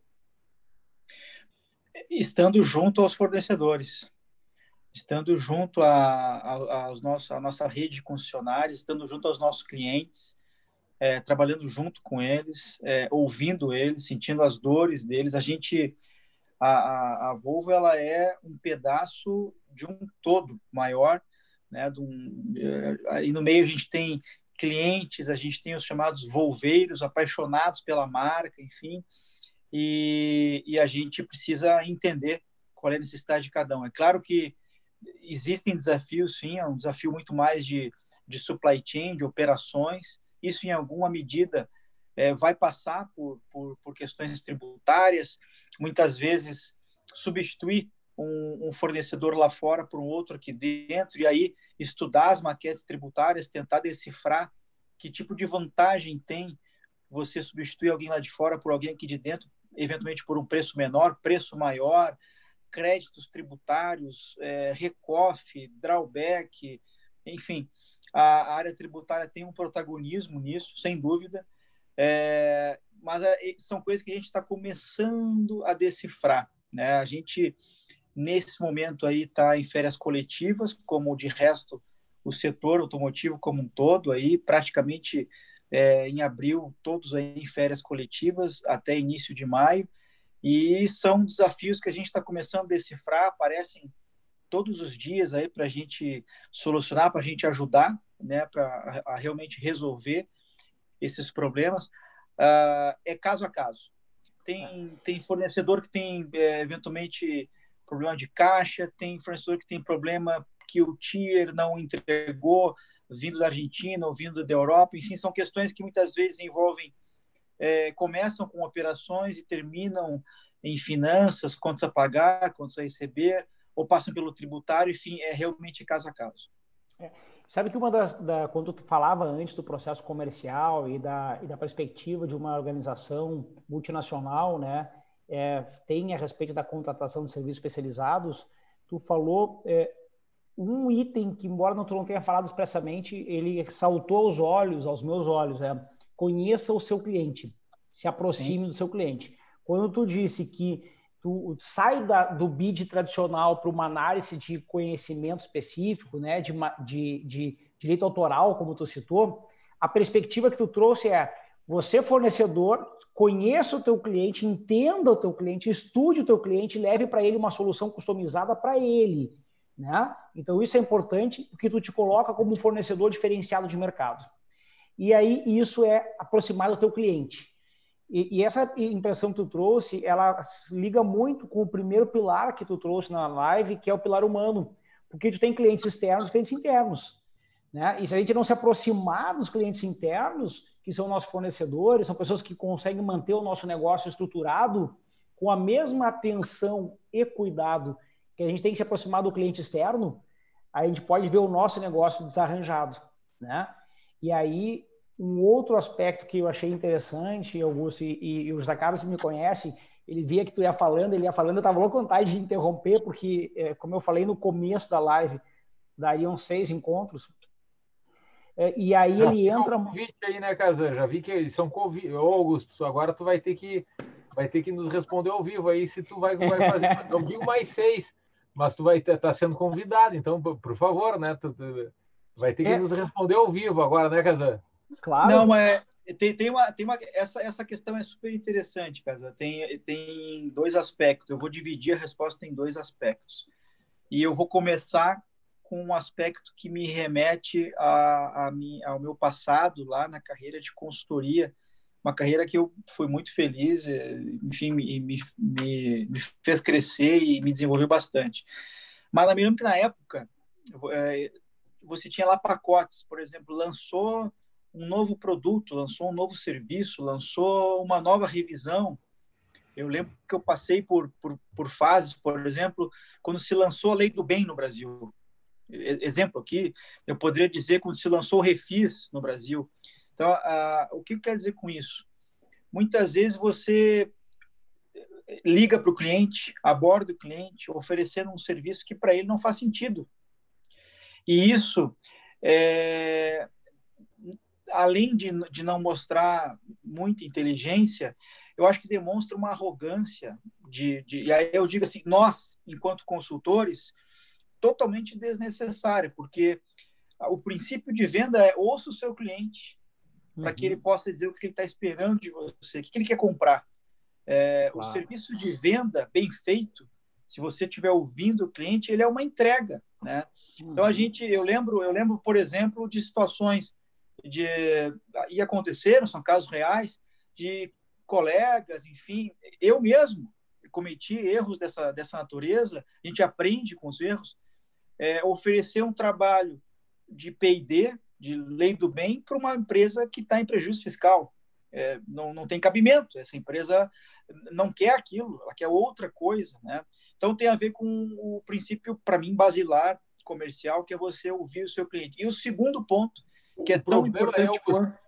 Estando junto aos fornecedores estando junto a, a, a nossa rede de concessionários, estando junto aos nossos clientes, é, trabalhando junto com eles, é, ouvindo eles, sentindo as dores deles. A gente, a, a, a, Volvo, ela é um pedaço de um todo maior, né? Um, é, aí no meio a gente tem clientes, a gente tem os chamados volveiros, apaixonados pela marca, enfim, e, e a gente precisa entender qual é a necessidade de cada um. É claro que existem desafios, sim, é um desafio muito mais de, de supply chain, de operações. Isso, em alguma medida, é, vai passar por, por, por, questões tributárias, muitas vezes substituir um, um, fornecedor lá fora por um outro aqui dentro, e aí estudar as maquetes tributárias, tentar decifrar que tipo de vantagem tem você substituir alguém lá de fora por alguém aqui de dentro, eventualmente por um preço menor, preço maior, créditos tributários, é, recoff, drawback, enfim, a, área tributária tem um protagonismo nisso, sem dúvida, é, mas é, são coisas que a gente está começando a decifrar. Né? A gente, nesse momento aí, está em férias coletivas, como de resto o setor automotivo como um todo, aí praticamente é, em abril, todos aí em férias coletivas, até início de maio, e são desafios que a gente está começando a decifrar, aparecem todos os dias aí para a gente solucionar, para a gente ajudar, né, para realmente resolver esses problemas. Uh, é caso a caso. Tem, tem fornecedor que tem é, eventualmente problema de caixa, tem fornecedor que tem problema que o tier não entregou vindo da Argentina ou vindo da Europa, enfim, são questões que muitas vezes envolvem é, começam com operações e terminam em finanças, contas a pagar, contas a receber, ou passam pelo tributário, enfim, é realmente caso a caso. É. Sabe que uma das, da, quando tu falava antes do processo comercial e da, e da perspectiva de uma organização multinacional, né, é, tem a respeito da contratação de serviços especializados, tu falou é, um item que, embora tu não tenha falado expressamente, ele saltou aos olhos, aos meus olhos, é conheça o seu cliente, se aproxime Sim. do seu cliente. Quando tu disse que tu sai da, do bid tradicional para uma análise de conhecimento específico, né, de, de, de direito autoral, como tu citou, a perspectiva que tu trouxe é você fornecedor conheça o teu cliente, entenda o teu cliente, estude o teu cliente, leve para ele uma solução customizada para ele, né? Então isso é importante porque tu te coloca como um fornecedor diferenciado de mercado. E aí isso é aproximar do teu cliente. E, e, essa impressão que tu trouxe, ela liga muito com o primeiro pilar que tu trouxe na live, que é o pilar humano. Porque tu tem clientes externos clientes internos. Né? E se a gente não se aproximar dos clientes internos, que são nossos fornecedores, são pessoas que conseguem manter o nosso negócio estruturado com a mesma atenção e cuidado que a gente tem que se aproximar do cliente externo, a gente pode ver o nosso negócio desarranjado, né? E aí, um outro aspecto que eu achei interessante, Augusto, e, e, e o Zacaro, se me conhece, ele via que tu ia falando, ele ia falando, eu estava louco vontade de interromper, porque, é, como eu falei no começo da live, dariam seis encontros. É, e aí ele entra. Um convite aí, né, Kazan? Já vi que são convites. Ô, Augusto, agora tu vai ter que vai ter que nos responder ao vivo aí se tu vai, vai fazer. Eu digo mais seis, mas tu vai estar tá sendo convidado, então, por favor, né? Tu, tu vai ter que é. nos responder ao vivo agora, né, Kazan? Claro. Não, mas tem, tem uma, tem uma essa, essa questão é super interessante, Kazan. Tem, tem dois aspectos. Eu vou dividir a resposta em dois aspectos. E eu vou começar com um aspecto que me remete a, a mim, ao meu passado lá na carreira de consultoria uma carreira que eu fui muito feliz, eh, enfim, me, me, me, fez crescer e me desenvolveu bastante. Mas me lembro que na época você tinha lá pacotes, por exemplo, lançou um novo produto, lançou um novo serviço, lançou uma nova revisão. Eu lembro que eu passei por, por, por fases, por exemplo, quando se lançou a Lei do Bem no Brasil. Exemplo aqui, eu poderia dizer quando se lançou o Refis no Brasil. Então, o que eu quero dizer com isso? Muitas vezes você liga para o cliente, aborda o cliente, oferecendo um serviço que para ele não faz sentido. E isso, é, além de, de não mostrar muita inteligência, eu acho que demonstra uma arrogância de, de, e aí eu digo assim, nós, enquanto consultores, totalmente desnecessária, porque o princípio de venda é ouça o seu cliente, uhum. para que ele possa dizer o que ele está esperando de você, o que ele quer comprar. É, claro. O serviço de venda bem feito, se você estiver ouvindo o cliente, ele é uma entrega, né? Então a uhum. gente, eu lembro, eu lembro, por exemplo, de situações de e aconteceram, são casos reais de colegas, enfim, eu mesmo cometi erros dessa dessa natureza. A gente aprende com os erros. É, oferecer um trabalho de P&D de lei do bem para uma empresa que está em prejuízo fiscal. É, não, não tem cabimento. Essa empresa não quer aquilo, ela quer outra coisa. Né? Então, tem a ver com o princípio, para mim, basilar comercial, que é você ouvir o seu cliente. E o segundo ponto, que é o tão importante é o... quanto.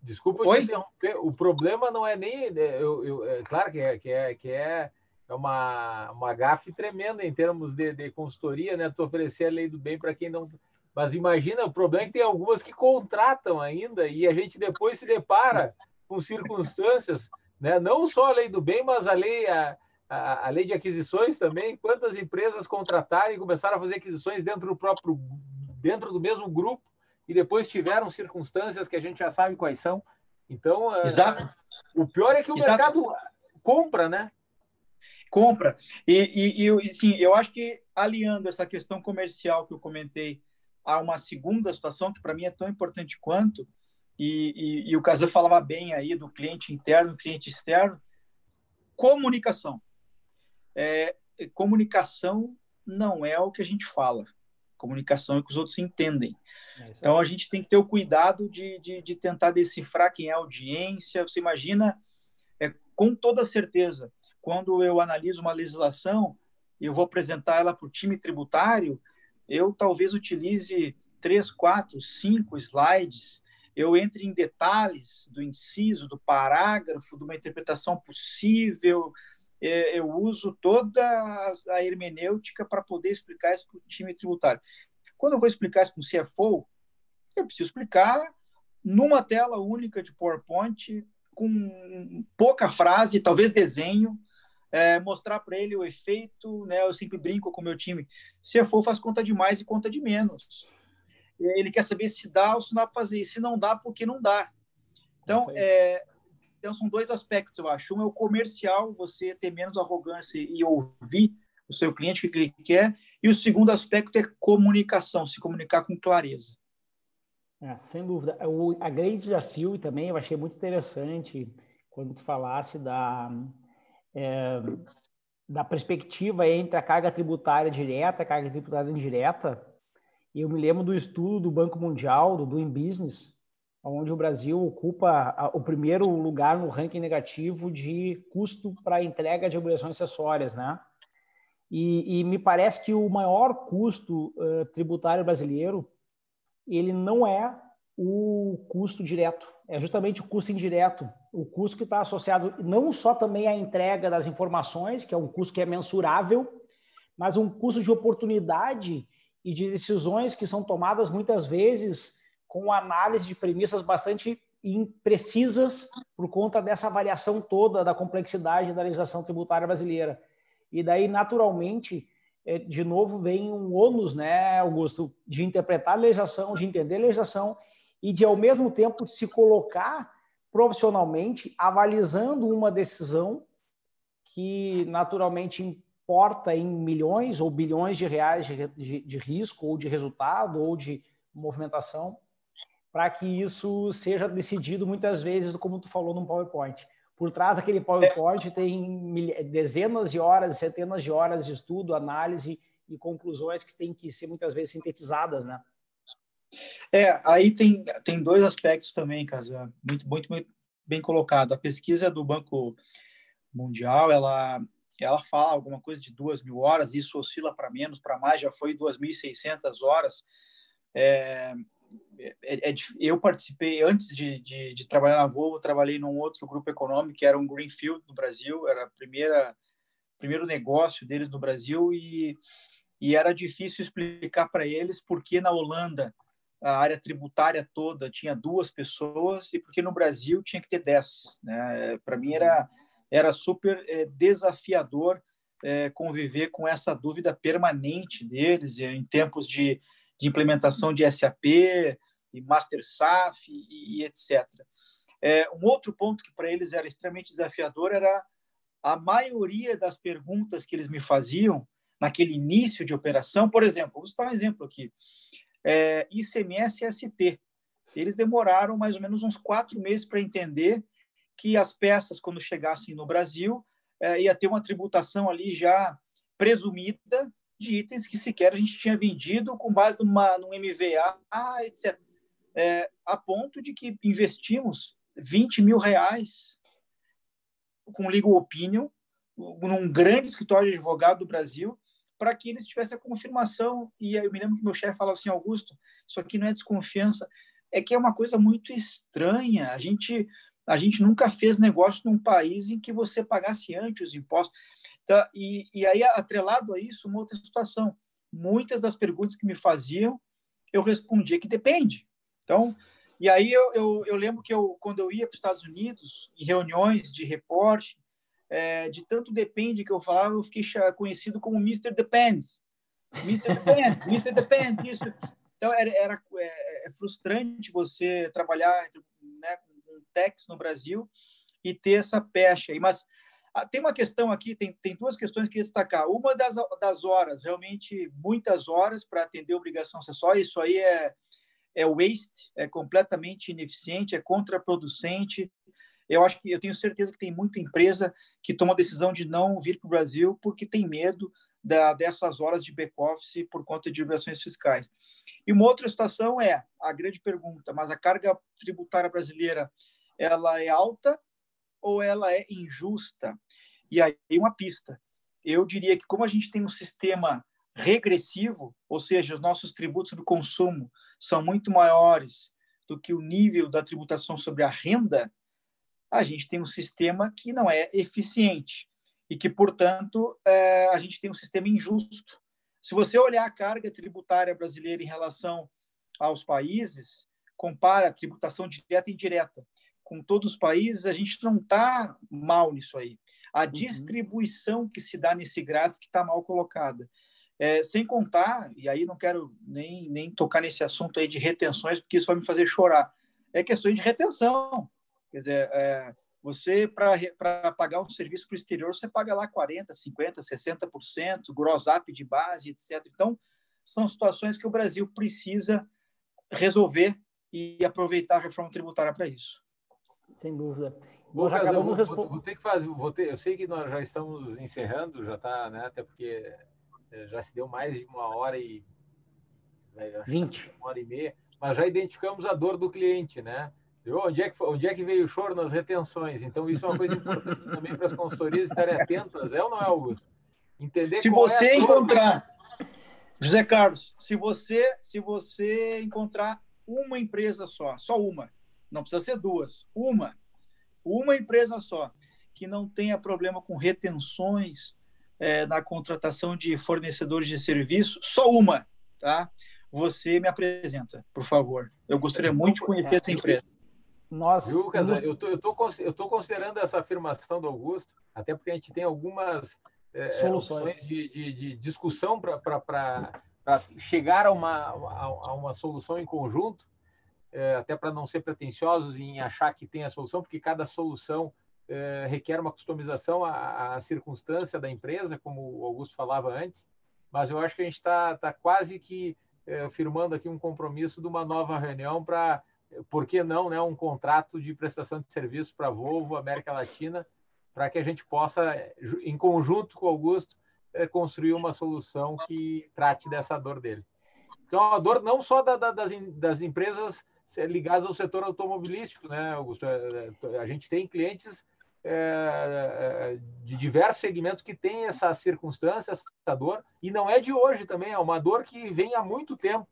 Desculpa Oi? te interromper. O problema não é nem. Né, eu, eu, é claro que é, que é, que é, é uma, uma gafe tremenda em termos de, de consultoria, né? Tu oferecer a lei do bem para quem não mas imagina, o problema é que tem algumas que contratam ainda e a gente depois se depara com circunstâncias, né? não só a lei do bem, mas a lei, a, a, a lei de aquisições também. Quantas empresas contrataram e começaram a fazer aquisições dentro do próprio, dentro do mesmo grupo e depois tiveram circunstâncias que a gente já sabe quais são. Então, é, Exato. o pior é que o Exato. mercado compra, né? Compra. E, e, e sim, eu acho que aliando essa questão comercial que eu comentei há uma segunda situação que para mim é tão importante quanto, e, e, e o Casal falava bem aí do cliente interno, cliente externo, comunicação. É, comunicação não é o que a gente fala, comunicação é o que os outros entendem. É então a gente tem que ter o cuidado de, de, de, tentar decifrar quem é a audiência. Você imagina, é, com toda certeza, quando eu analiso uma legislação, eu vou apresentar ela para o time tributário, eu talvez utilize três, quatro, cinco slides, eu entre em detalhes do inciso, do parágrafo, de uma interpretação possível, eu uso toda a hermenêutica para poder explicar isso para o time tributário. Quando eu vou explicar isso para o CFO, eu preciso explicar numa tela única de PowerPoint, com pouca frase, talvez desenho, é, mostrar para ele o efeito, né? Eu sempre brinco com o meu time, se for faz conta de mais e conta de menos. Ele quer saber se dá ou se não dá para fazer, se não dá, porque não dá. Então, é, então são dois aspectos, eu acho. Um é o comercial, você ter menos arrogância e ouvir o seu cliente, o que ele quer. E o segundo aspecto é comunicação, se comunicar com clareza. É, sem dúvida. O a grande desafio, e também eu achei muito interessante quando tu falasse da, é, da perspectiva entre a carga tributária direta e a carga tributária indireta, eu me lembro do estudo do Banco Mundial, do Doing Business, onde o Brasil ocupa o primeiro lugar no ranking negativo de custo para entrega de obrigações acessórias, né? E, e, me parece que o maior custo uh, tributário brasileiro ele não é o custo direto, é justamente o custo indireto, o custo que está associado não só também à entrega das informações, que é um custo que é mensurável, mas um custo de oportunidade e de decisões que são tomadas muitas vezes com análise de premissas bastante imprecisas por conta dessa variação toda da complexidade da legislação tributária brasileira. E daí, naturalmente, é, de novo, vem um ônus, né, Augusto, de interpretar a legislação, de entender a legislação e de, ao mesmo tempo, se colocar profissionalmente avalizando uma decisão que, naturalmente, importa em milhões ou bilhões de reais de, de, de risco ou de resultado ou de movimentação para que isso seja decidido muitas vezes, como tu falou, num PowerPoint. Por trás daquele PowerPoint tem dezenas de horas, centenas de horas de estudo, análise e conclusões que têm que ser muitas vezes sintetizadas, né? É, aí tem, tem dois aspectos também, Casa, muito, muito, muito bem colocado. A pesquisa do Banco Mundial, ela, ela fala alguma coisa de duas mil horas, isso oscila para menos, para mais, já foi 2.600 horas. É, é, é, eu participei, antes de, de, de, trabalhar na Volvo, trabalhei num outro grupo econômico, que era um Greenfield no Brasil, era a primeira primeiro negócio deles no Brasil e, e era difícil explicar para eles por que na Holanda a área tributária toda tinha duas pessoas e porque no Brasil tinha que ter dez. Né? Para mim era, era super é, desafiador é, conviver com essa dúvida permanente deles em tempos de de implementação de SAP e Master SAF e, e etc. É, um outro ponto que para eles era extremamente desafiador era a maioria das perguntas que eles me faziam naquele início de operação. Por exemplo, vou citar um exemplo aqui. É, ICMS ST. Eles demoraram mais ou menos uns quatro meses para entender que as peças, quando chegassem no Brasil, é, ia ter uma tributação ali já presumida de itens que sequer a gente tinha vendido com base numa, num MVA, etc. É, a ponto de que investimos 20 mil reais com legal opinion num grande escritório de advogado do Brasil para que eles tivessem a confirmação. E eu me lembro que meu chefe falava assim, Augusto, isso aqui não é desconfiança, é que é uma coisa muito estranha. A gente a gente nunca fez negócio num país em que você pagasse antes os impostos. Então, e, e aí, atrelado a isso, uma outra situação. Muitas das perguntas que me faziam, eu respondia que depende. Então, e aí eu, eu, eu lembro que eu, quando eu ia para os Estados Unidos, em reuniões de reporte, é, de tanto depende que eu falava, eu fiquei conhecido como Mr. Depends. Mr. Depends, Mr. Depends, isso. Então, era, era é, é frustrante você trabalhar né, Tex no Brasil e ter essa pecha. Mas ah, tem uma questão aqui, tem, tem duas questões que destacar. Uma das, das horas, realmente muitas horas para atender obrigação acessória, isso aí é, é waste, é completamente ineficiente, é contraproducente. Eu acho que eu tenho certeza que tem muita empresa que toma a decisão de não vir para o Brasil porque tem medo da, dessas horas de back-office por conta de obrigações fiscais. E uma outra situação é a grande pergunta: mas a carga tributária brasileira ela é alta ou ela é injusta? E aí uma pista. Eu diria que como a gente tem um sistema regressivo, ou seja, os nossos tributos do consumo são muito maiores do que o nível da tributação sobre a renda, a gente tem um sistema que não é eficiente e que, portanto, é, a gente tem um sistema injusto. Se você olhar a carga tributária brasileira em relação aos países, compara a tributação direta e indireta com todos os países, a gente não está mal nisso aí. A uhum. distribuição que se dá nesse gráfico está mal colocada. É, sem contar, e aí não quero nem, nem tocar nesse assunto aí de retenções, porque isso vai me fazer chorar, é questões de retenção. Quer dizer, é, você, para pagar um serviço para o exterior, você paga lá 40%, 50%, 60%, gross up de base, etc. Então, são situações que o Brasil precisa resolver e aproveitar a reforma tributária para isso. Sem dúvida. Bom, já acabamos vou, vou, vou, ter que fazer, vou ter, eu sei que nós já estamos encerrando, já está, né? Até porque já se deu mais de uma hora e 20. Uma hora e meia, mas já identificamos a dor do cliente, né? Onde é, que, onde é que veio o choro nas retenções? Então, isso é uma coisa importante [LAUGHS] também para as consultorias estarem atentas, é ou não é, Augusto? Entender se você é encontrar, José Carlos, se você, se você encontrar uma empresa só, só uma, não precisa ser duas, uma, uma empresa só, que não tenha problema com retenções é, na contratação de fornecedores de serviço, só uma, tá? Você me apresenta, por favor. Eu gostaria muito de conhecer essa empresa. Nós, Viu, Casar? Eu tô, estou eu tô considerando essa afirmação do Augusto, até porque a gente tem algumas é, soluções de, de, de discussão para chegar a uma, a, a, uma solução em conjunto, é, até para não ser pretensiosos em achar que tem a solução, porque cada solução é, requer uma customização à, à, circunstância da empresa, como o Augusto falava antes, mas eu acho que a gente está tá quase que é, firmando aqui um compromisso de uma nova reunião para, por que não, né, um contrato de prestação de serviço para Volvo América Latina, para que a gente possa, em conjunto com o Augusto, é, construir uma solução que trate dessa dor dele. Então, a dor não só da, da, das, das empresas ligadas ao setor automobilístico, né, Augusto? É, é, a gente tem clientes é, de diversos segmentos que têm essa circunstância, essa dor, e não é de hoje também, é uma dor que vem há muito tempo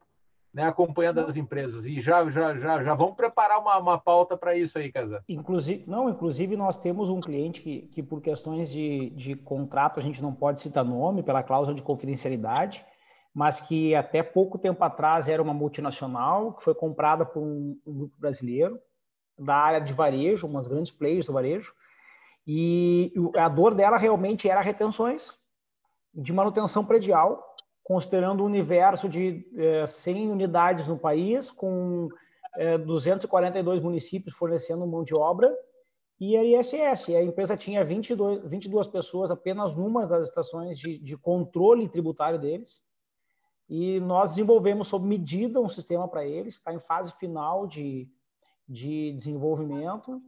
né, acompanhando as empresas. E já, já, já, já vamos preparar uma, uma pauta para isso aí, Casar. Inclusive, não, inclusive nós temos um cliente que, que por questões de, de contrato, a gente não pode citar nome, pela cláusula de confidencialidade, mas que até pouco tempo atrás era uma multinacional, que foi comprada por um, um grupo brasileiro, da área de varejo, umas grandes players do varejo, e a dor dela realmente era retenções de manutenção predial, considerando um universo de é, 100 unidades no país, com é, 242 municípios fornecendo mão de obra, e a ISS. A empresa tinha 22, 22 pessoas apenas numa das estações de, de controle tributário deles, e nós desenvolvemos sob medida um sistema para eles, está em fase final de, de desenvolvimento,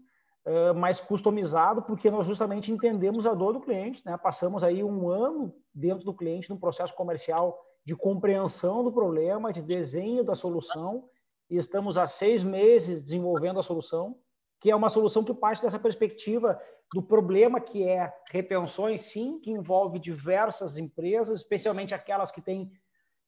mais customizado, porque nós justamente entendemos a dor do cliente, né? Passamos aí um ano dentro do cliente no processo comercial de compreensão do problema, de desenho da solução, e estamos há seis meses desenvolvendo a solução, que é uma solução que parte dessa perspectiva do problema que é retenções, sim, que envolve diversas empresas, especialmente aquelas que têm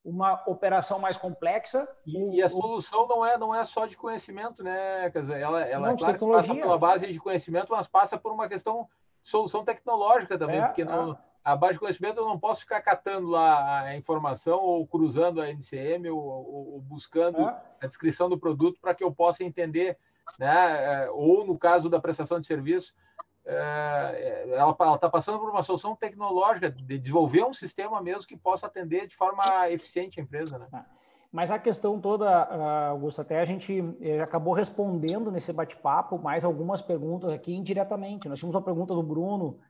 uma operação mais complexa. E, e, a solução não é não é só de conhecimento, né? Quer dizer, ela, ela não, claro, passa pela base de conhecimento, mas passa por uma questão solução tecnológica também, é, porque não, é. a base de conhecimento eu não posso ficar catando lá a informação ou cruzando a NCM ou, ou, ou buscando é. a descrição do produto para que eu possa entender, né? É, ou no caso da prestação de serviço, é, é, ela está passando por uma solução tecnológica de desenvolver um sistema mesmo que possa atender de forma eficiente a empresa, né? Ah, mas a questão toda, ah, Augusto, até a gente eh, acabou respondendo nesse bate-papo mais algumas perguntas aqui indiretamente. Nós tínhamos uma pergunta do Bruno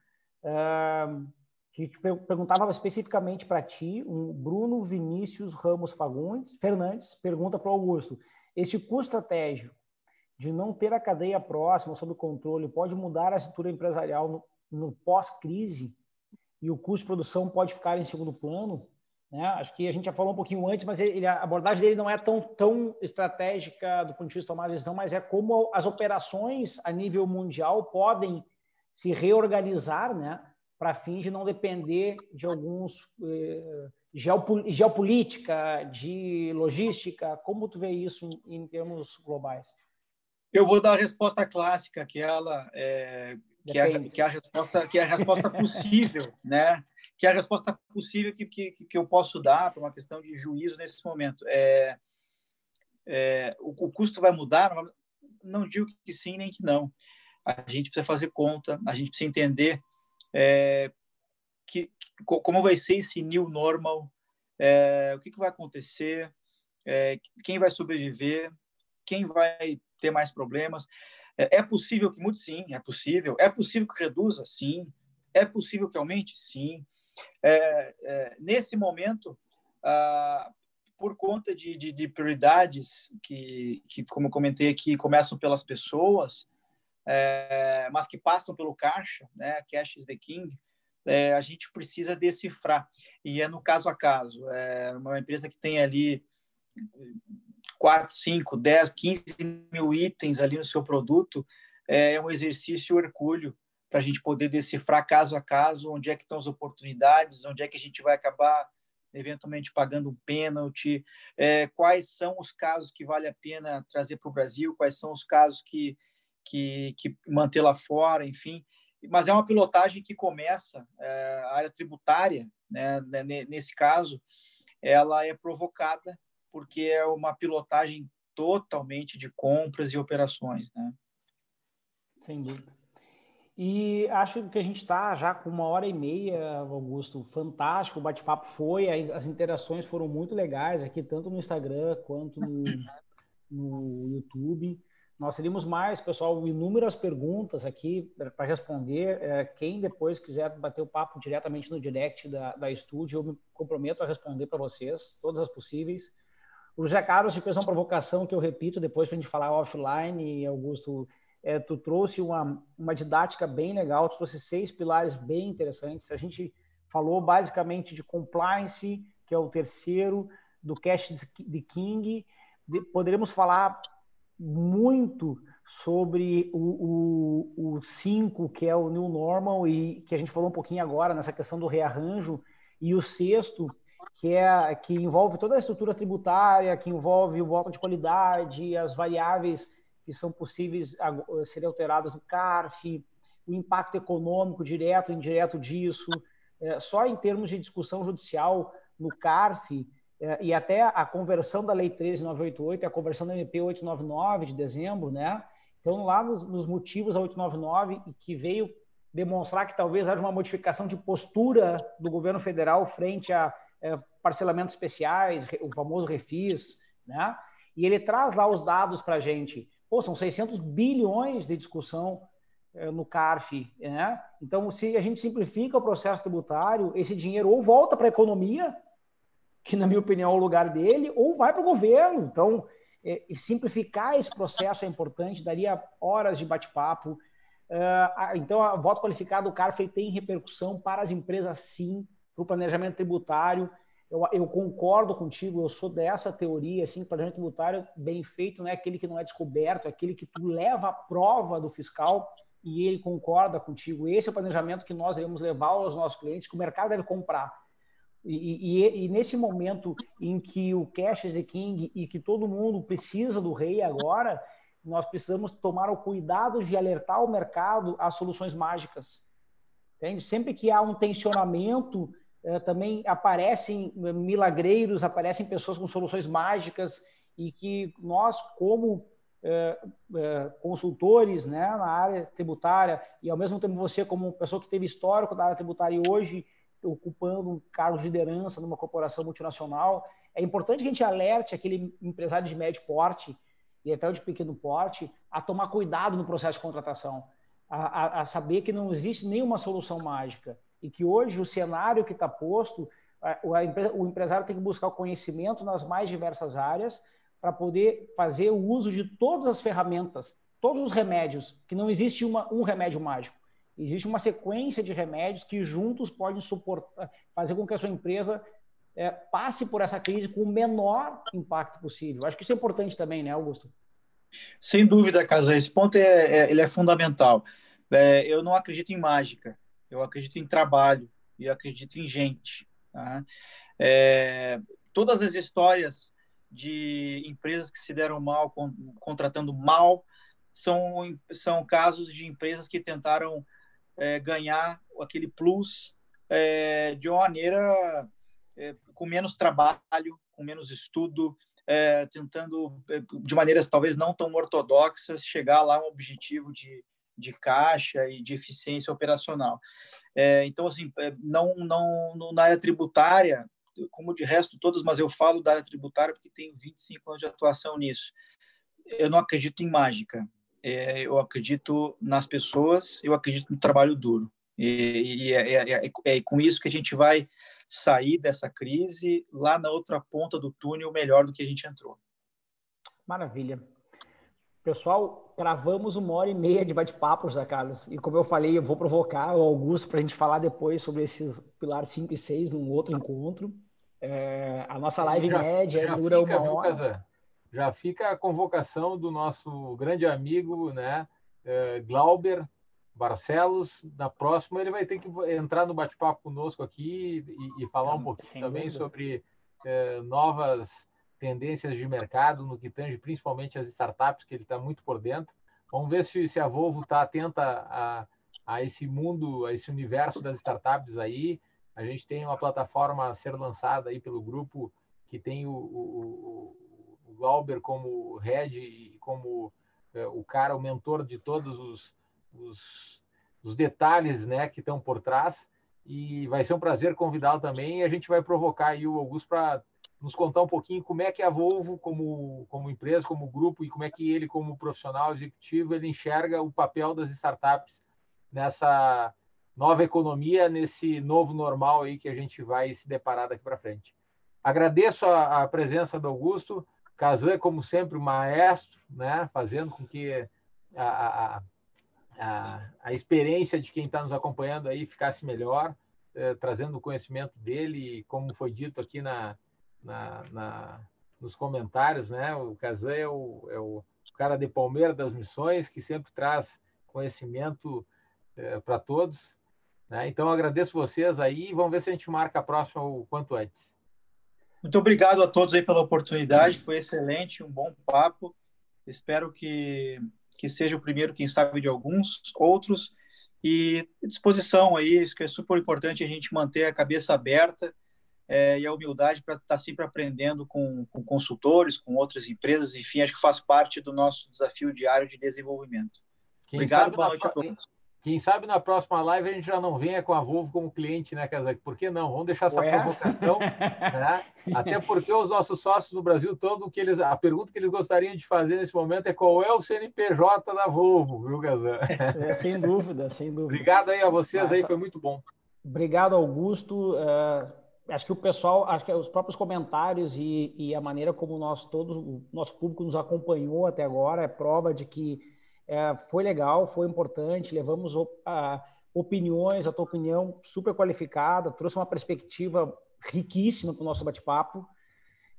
uh, que perguntava especificamente para ti, um Bruno Vinícius Ramos Fagundes, Fernandes, pergunta para o Augusto, este custo estratégico de não ter a cadeia próxima sob controle pode mudar a estrutura empresarial no, no pós-crise e o custo de produção pode ficar em segundo plano. Né? Acho que a gente já falou um pouquinho antes, mas ele, a abordagem dele não é tão, tão estratégica do ponto de vista de tomar decisão, mas é como as operações a nível mundial podem se reorganizar né? para fins de não depender de alguns eh, geopolítica, de logística. Como tu vê isso em, em termos globais? Eu vou dar a resposta clássica, que ela é, que, é, que é a resposta que é a resposta [LAUGHS] possível, né? Que é a resposta possível que, que, que eu posso dar para uma questão de juízo nesse momento. É, é, o, o custo vai mudar? Não digo que sim nem que não. A gente precisa fazer conta, a gente precisa entender é, que, como vai ser esse new normal, é, o que, que vai acontecer, é, quem vai sobreviver, quem vai ter mais problemas. É, é possível que mude? Sim, é possível. É possível que reduza? Sim. É possível que aumente? Sim. É, é, nesse momento, ah, por conta de, de, de, prioridades que, que, como eu comentei aqui, começam pelas pessoas, é, mas que passam pelo caixa, né? Cash is the king. É, a gente precisa decifrar. E é no caso a caso. É uma empresa que tem ali 4, 5, 10, 15 mil itens ali no seu produto, é um exercício hercúleo para a gente poder decifrar caso a caso onde é que estão as oportunidades, onde é que a gente vai acabar eventualmente pagando um pênalti, é, quais são os casos que vale a pena trazer para o Brasil, quais são os casos que, que, que manter lá fora, enfim. Mas é uma pilotagem que começa, é, a área tributária, né, nesse caso, ela é provocada porque é uma pilotagem totalmente de compras e operações, né? Sem dúvida. E acho que a gente está já com uma hora e meia, Augusto. Fantástico, o bate-papo foi, as interações foram muito legais aqui, tanto no Instagram quanto no, no YouTube. Nós teríamos mais, pessoal, inúmeras perguntas aqui para responder. É, quem depois quiser bater o papo diretamente no direct da, da estúdio, eu me comprometo a responder para vocês, todas as possíveis. O José Carlos fez uma provocação que eu repito depois para a gente falar offline, Augusto. É, tu trouxe uma, uma didática bem legal, tu trouxe seis pilares bem interessantes. A gente falou basicamente de compliance, que é o terceiro, do cash de King. De, poderíamos falar muito sobre o 5, que é o New Normal, e que a gente falou um pouquinho agora nessa questão do rearranjo, e o sexto, que é que envolve toda a estrutura tributária, que envolve o voto de qualidade, as variáveis que são possíveis serem alteradas no CARF, o impacto econômico direto e indireto disso. É, só em termos de discussão judicial no CARF, é, e até a conversão da Lei 13988 e a conversão da MP 899 de dezembro, né? Então, lá nos, nos motivos a 899, que veio demonstrar que talvez haja uma modificação de postura do governo federal frente a é, parcelamentos especiais, o famoso refis, né? E ele traz lá os dados para a gente. Pô, são 600 bilhões de discussão é, no CARF, né? Então, se a gente simplifica o processo tributário, esse dinheiro ou volta para a economia, que, na minha opinião, é o lugar dele, ou vai para o governo. Então, é, simplificar esse processo é importante, daria horas de bate-papo. Uh, então, o voto qualificado do CARF tem repercussão para as empresas, sim, para o planejamento tributário. Eu, eu, concordo contigo, eu sou dessa teoria, assim, planejamento tributário bem feito não é aquele que não é descoberto, é aquele que tu leva a prova do fiscal e ele concorda contigo. Esse é o planejamento que nós devemos levar aos nossos clientes, que o mercado deve comprar. E, e, e, nesse momento em que o cash is king e que todo mundo precisa do rei agora, nós precisamos tomar o cuidado de alertar o mercado às soluções mágicas. Entende? Sempre que há um tensionamento, também aparecem milagreiros, aparecem pessoas com soluções mágicas e que nós, como eh, eh, consultores né, na área tributária e ao mesmo tempo você como pessoa que teve histórico da área tributária e hoje ocupando um cargo de liderança numa corporação multinacional. É importante que a gente alerte aquele empresário de médio porte e até o de pequeno porte a tomar cuidado no processo de contratação, a, a, a saber que não existe nenhuma solução mágica e que hoje o cenário que está posto, o, empresário tem que buscar o conhecimento nas mais diversas áreas para poder fazer o uso de todas as ferramentas, todos os remédios, que não existe uma, um remédio mágico. Existe uma sequência de remédios que juntos podem suportar, fazer com que a sua empresa é, passe por essa crise com o menor impacto possível. Acho que isso é importante também, né, Augusto? Sem dúvida, Casa. Esse ponto é, é, ele é fundamental. É, eu não acredito em mágica. Eu acredito em trabalho e acredito em gente. Tá? É, todas as histórias de empresas que se deram mal, contratando mal, são, são casos de empresas que tentaram é, ganhar aquele plus é, de uma maneira é, com menos trabalho, com menos estudo, é, tentando, é, de maneiras talvez não tão ortodoxas, chegar lá a um objetivo de, de caixa e de eficiência operacional. É, então, assim, não, não, na área tributária, como de resto todas, mas eu falo da área tributária porque tenho 25 anos de atuação nisso. Eu não acredito em mágica é, eu acredito nas pessoas, eu acredito no trabalho duro. E, e é, é, é, é, com isso que a gente vai sair dessa crise lá na outra ponta do túnel melhor do que a gente entrou. Maravilha. Pessoal, gravamos uma hora e meia de bate-papo, José Carlos. E como eu falei, eu vou provocar o Augusto para a gente falar depois sobre esses pilares 5 e 6 num outro encontro. É, a nossa live já, média já dura fica, uma hora já fica a convocação do nosso grande amigo, né, eh, Glauber Barcelos. Na próxima, ele vai ter que entrar no bate-papo conosco aqui e, e falar um pouquinho também sobre eh, novas tendências de mercado no que tange principalmente as startups, que ele está muito por dentro. Vamos ver se, se a Volvo está atenta a, a esse mundo, a esse universo das startups aí. A gente tem uma plataforma a ser lançada aí pelo grupo que tem o, o Glauber como head e como é, o cara, o mentor de todos os, os, os detalhes né, que estão por trás. E vai ser um prazer convidá-lo também. E a gente vai provocar aí o Augusto para nos contar um pouquinho como é que a Volvo, como, como empresa, como grupo, e como é que ele, como profissional executivo, ele enxerga o papel das startups nessa nova economia, nesse novo normal aí que a gente vai se deparar daqui para frente. Agradeço a, a, presença do Augusto, Kazan, como sempre, maestro, né, fazendo com que a, a, a, a experiência de quem está nos acompanhando aí ficasse melhor, eh, trazendo o conhecimento dele, como foi dito aqui na, na, na nos comentários, né? O Kazan é o, é o cara de Palmeira das Missões, que sempre traz conhecimento eh, para todos. Né? Então, agradeço vocês aí e vamos ver se a gente marca a próxima o quanto antes. Muito obrigado a todos aí pela oportunidade, foi excelente, um bom papo. Espero que, que seja o primeiro, quem sabe, de alguns outros. E disposição aí, isso que é super importante a gente manter a cabeça aberta é, e a humildade para estar tá sempre aprendendo com, com consultores, com outras empresas, enfim, acho que faz parte do nosso desafio diário de desenvolvimento. Quem Obrigado, boa noite a todos. Quem sabe na próxima live a gente já não venha com a Volvo como cliente, né, Kazak? Por que não? Vamos deixar essa Ué? provocação, [LAUGHS] né? Até porque os nossos sócios no Brasil todo, que eles, a pergunta que eles gostariam de fazer nesse momento é qual é o CNPJ da Volvo, viu, Kazan? É, sem dúvida, sem dúvida. Obrigado aí a vocês Nossa. aí, foi muito bom. Obrigado, Augusto. Uh, acho que o pessoal, acho que os próprios comentários e, e a maneira como nós todos, o nosso público nos acompanhou até agora é prova de que é, foi legal, foi importante, levamos a, opiniões, a tua opinião super qualificada, trouxe uma perspectiva riquíssima para o nosso bate-papo.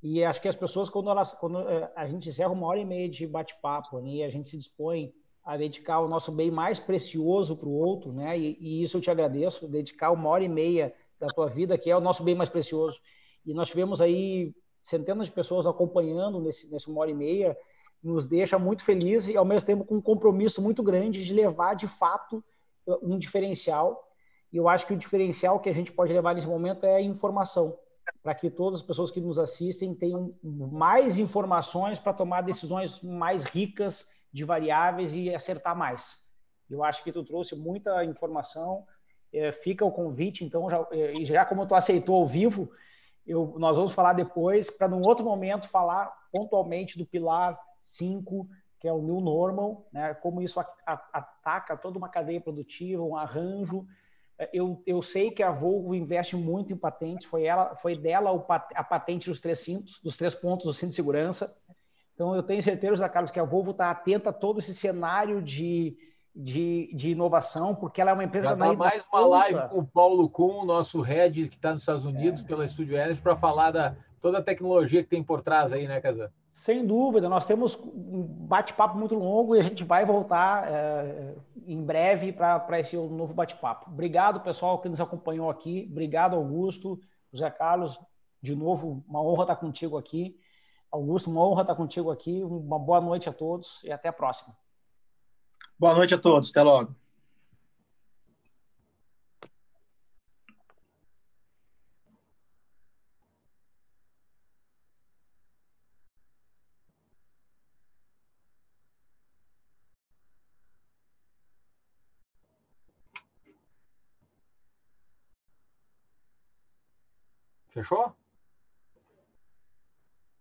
E acho que as pessoas, quando, elas, quando é, a gente encerra uma hora e meia de bate-papo, né, e a gente se dispõe a dedicar o nosso bem mais precioso para o outro, né, e, e, isso eu te agradeço, dedicar uma hora e meia da tua vida, que é o nosso bem mais precioso. E nós tivemos aí centenas de pessoas acompanhando nesse, nesse uma hora e meia, nos deixa muito felizes e, ao mesmo tempo, com um compromisso muito grande de levar, de fato, um diferencial. E eu acho que o diferencial que a gente pode levar nesse momento é a informação, para que todas as pessoas que nos assistem tenham mais informações para tomar decisões mais ricas de variáveis e acertar mais. Eu acho que tu trouxe muita informação. É, fica o convite, então, já, é, e já como tu aceitou ao vivo, eu, nós vamos falar depois, para num outro momento falar pontualmente do pilar 5, que é o New Normal, né? como isso a, a, ataca toda uma cadeia produtiva, um arranjo. É, eu, eu sei que a Volvo investe muito em patentes, foi, ela, foi dela o, a patente dos três cintos, dos três pontos do cinto de segurança. Então, eu tenho certeza, Carlos, que a Volvo está atenta a todo esse cenário de, de, de, inovação, porque ela é uma empresa... Já dá mais uma live com o Paulo Kuhn, nosso head, que está nos Estados Unidos, é. pela Studio Energy, para falar da toda a tecnologia que tem por trás aí, né, Casar? Sem dúvida, nós temos um bate-papo muito longo e a gente vai voltar é, em breve para esse novo bate-papo. Obrigado, pessoal, que nos acompanhou aqui. Obrigado, Augusto, José Carlos. De novo, uma honra estar contigo aqui. Augusto, uma honra estar contigo aqui. Uma boa noite a todos e até a próxima. Boa noite a todos. Até logo. Fechou?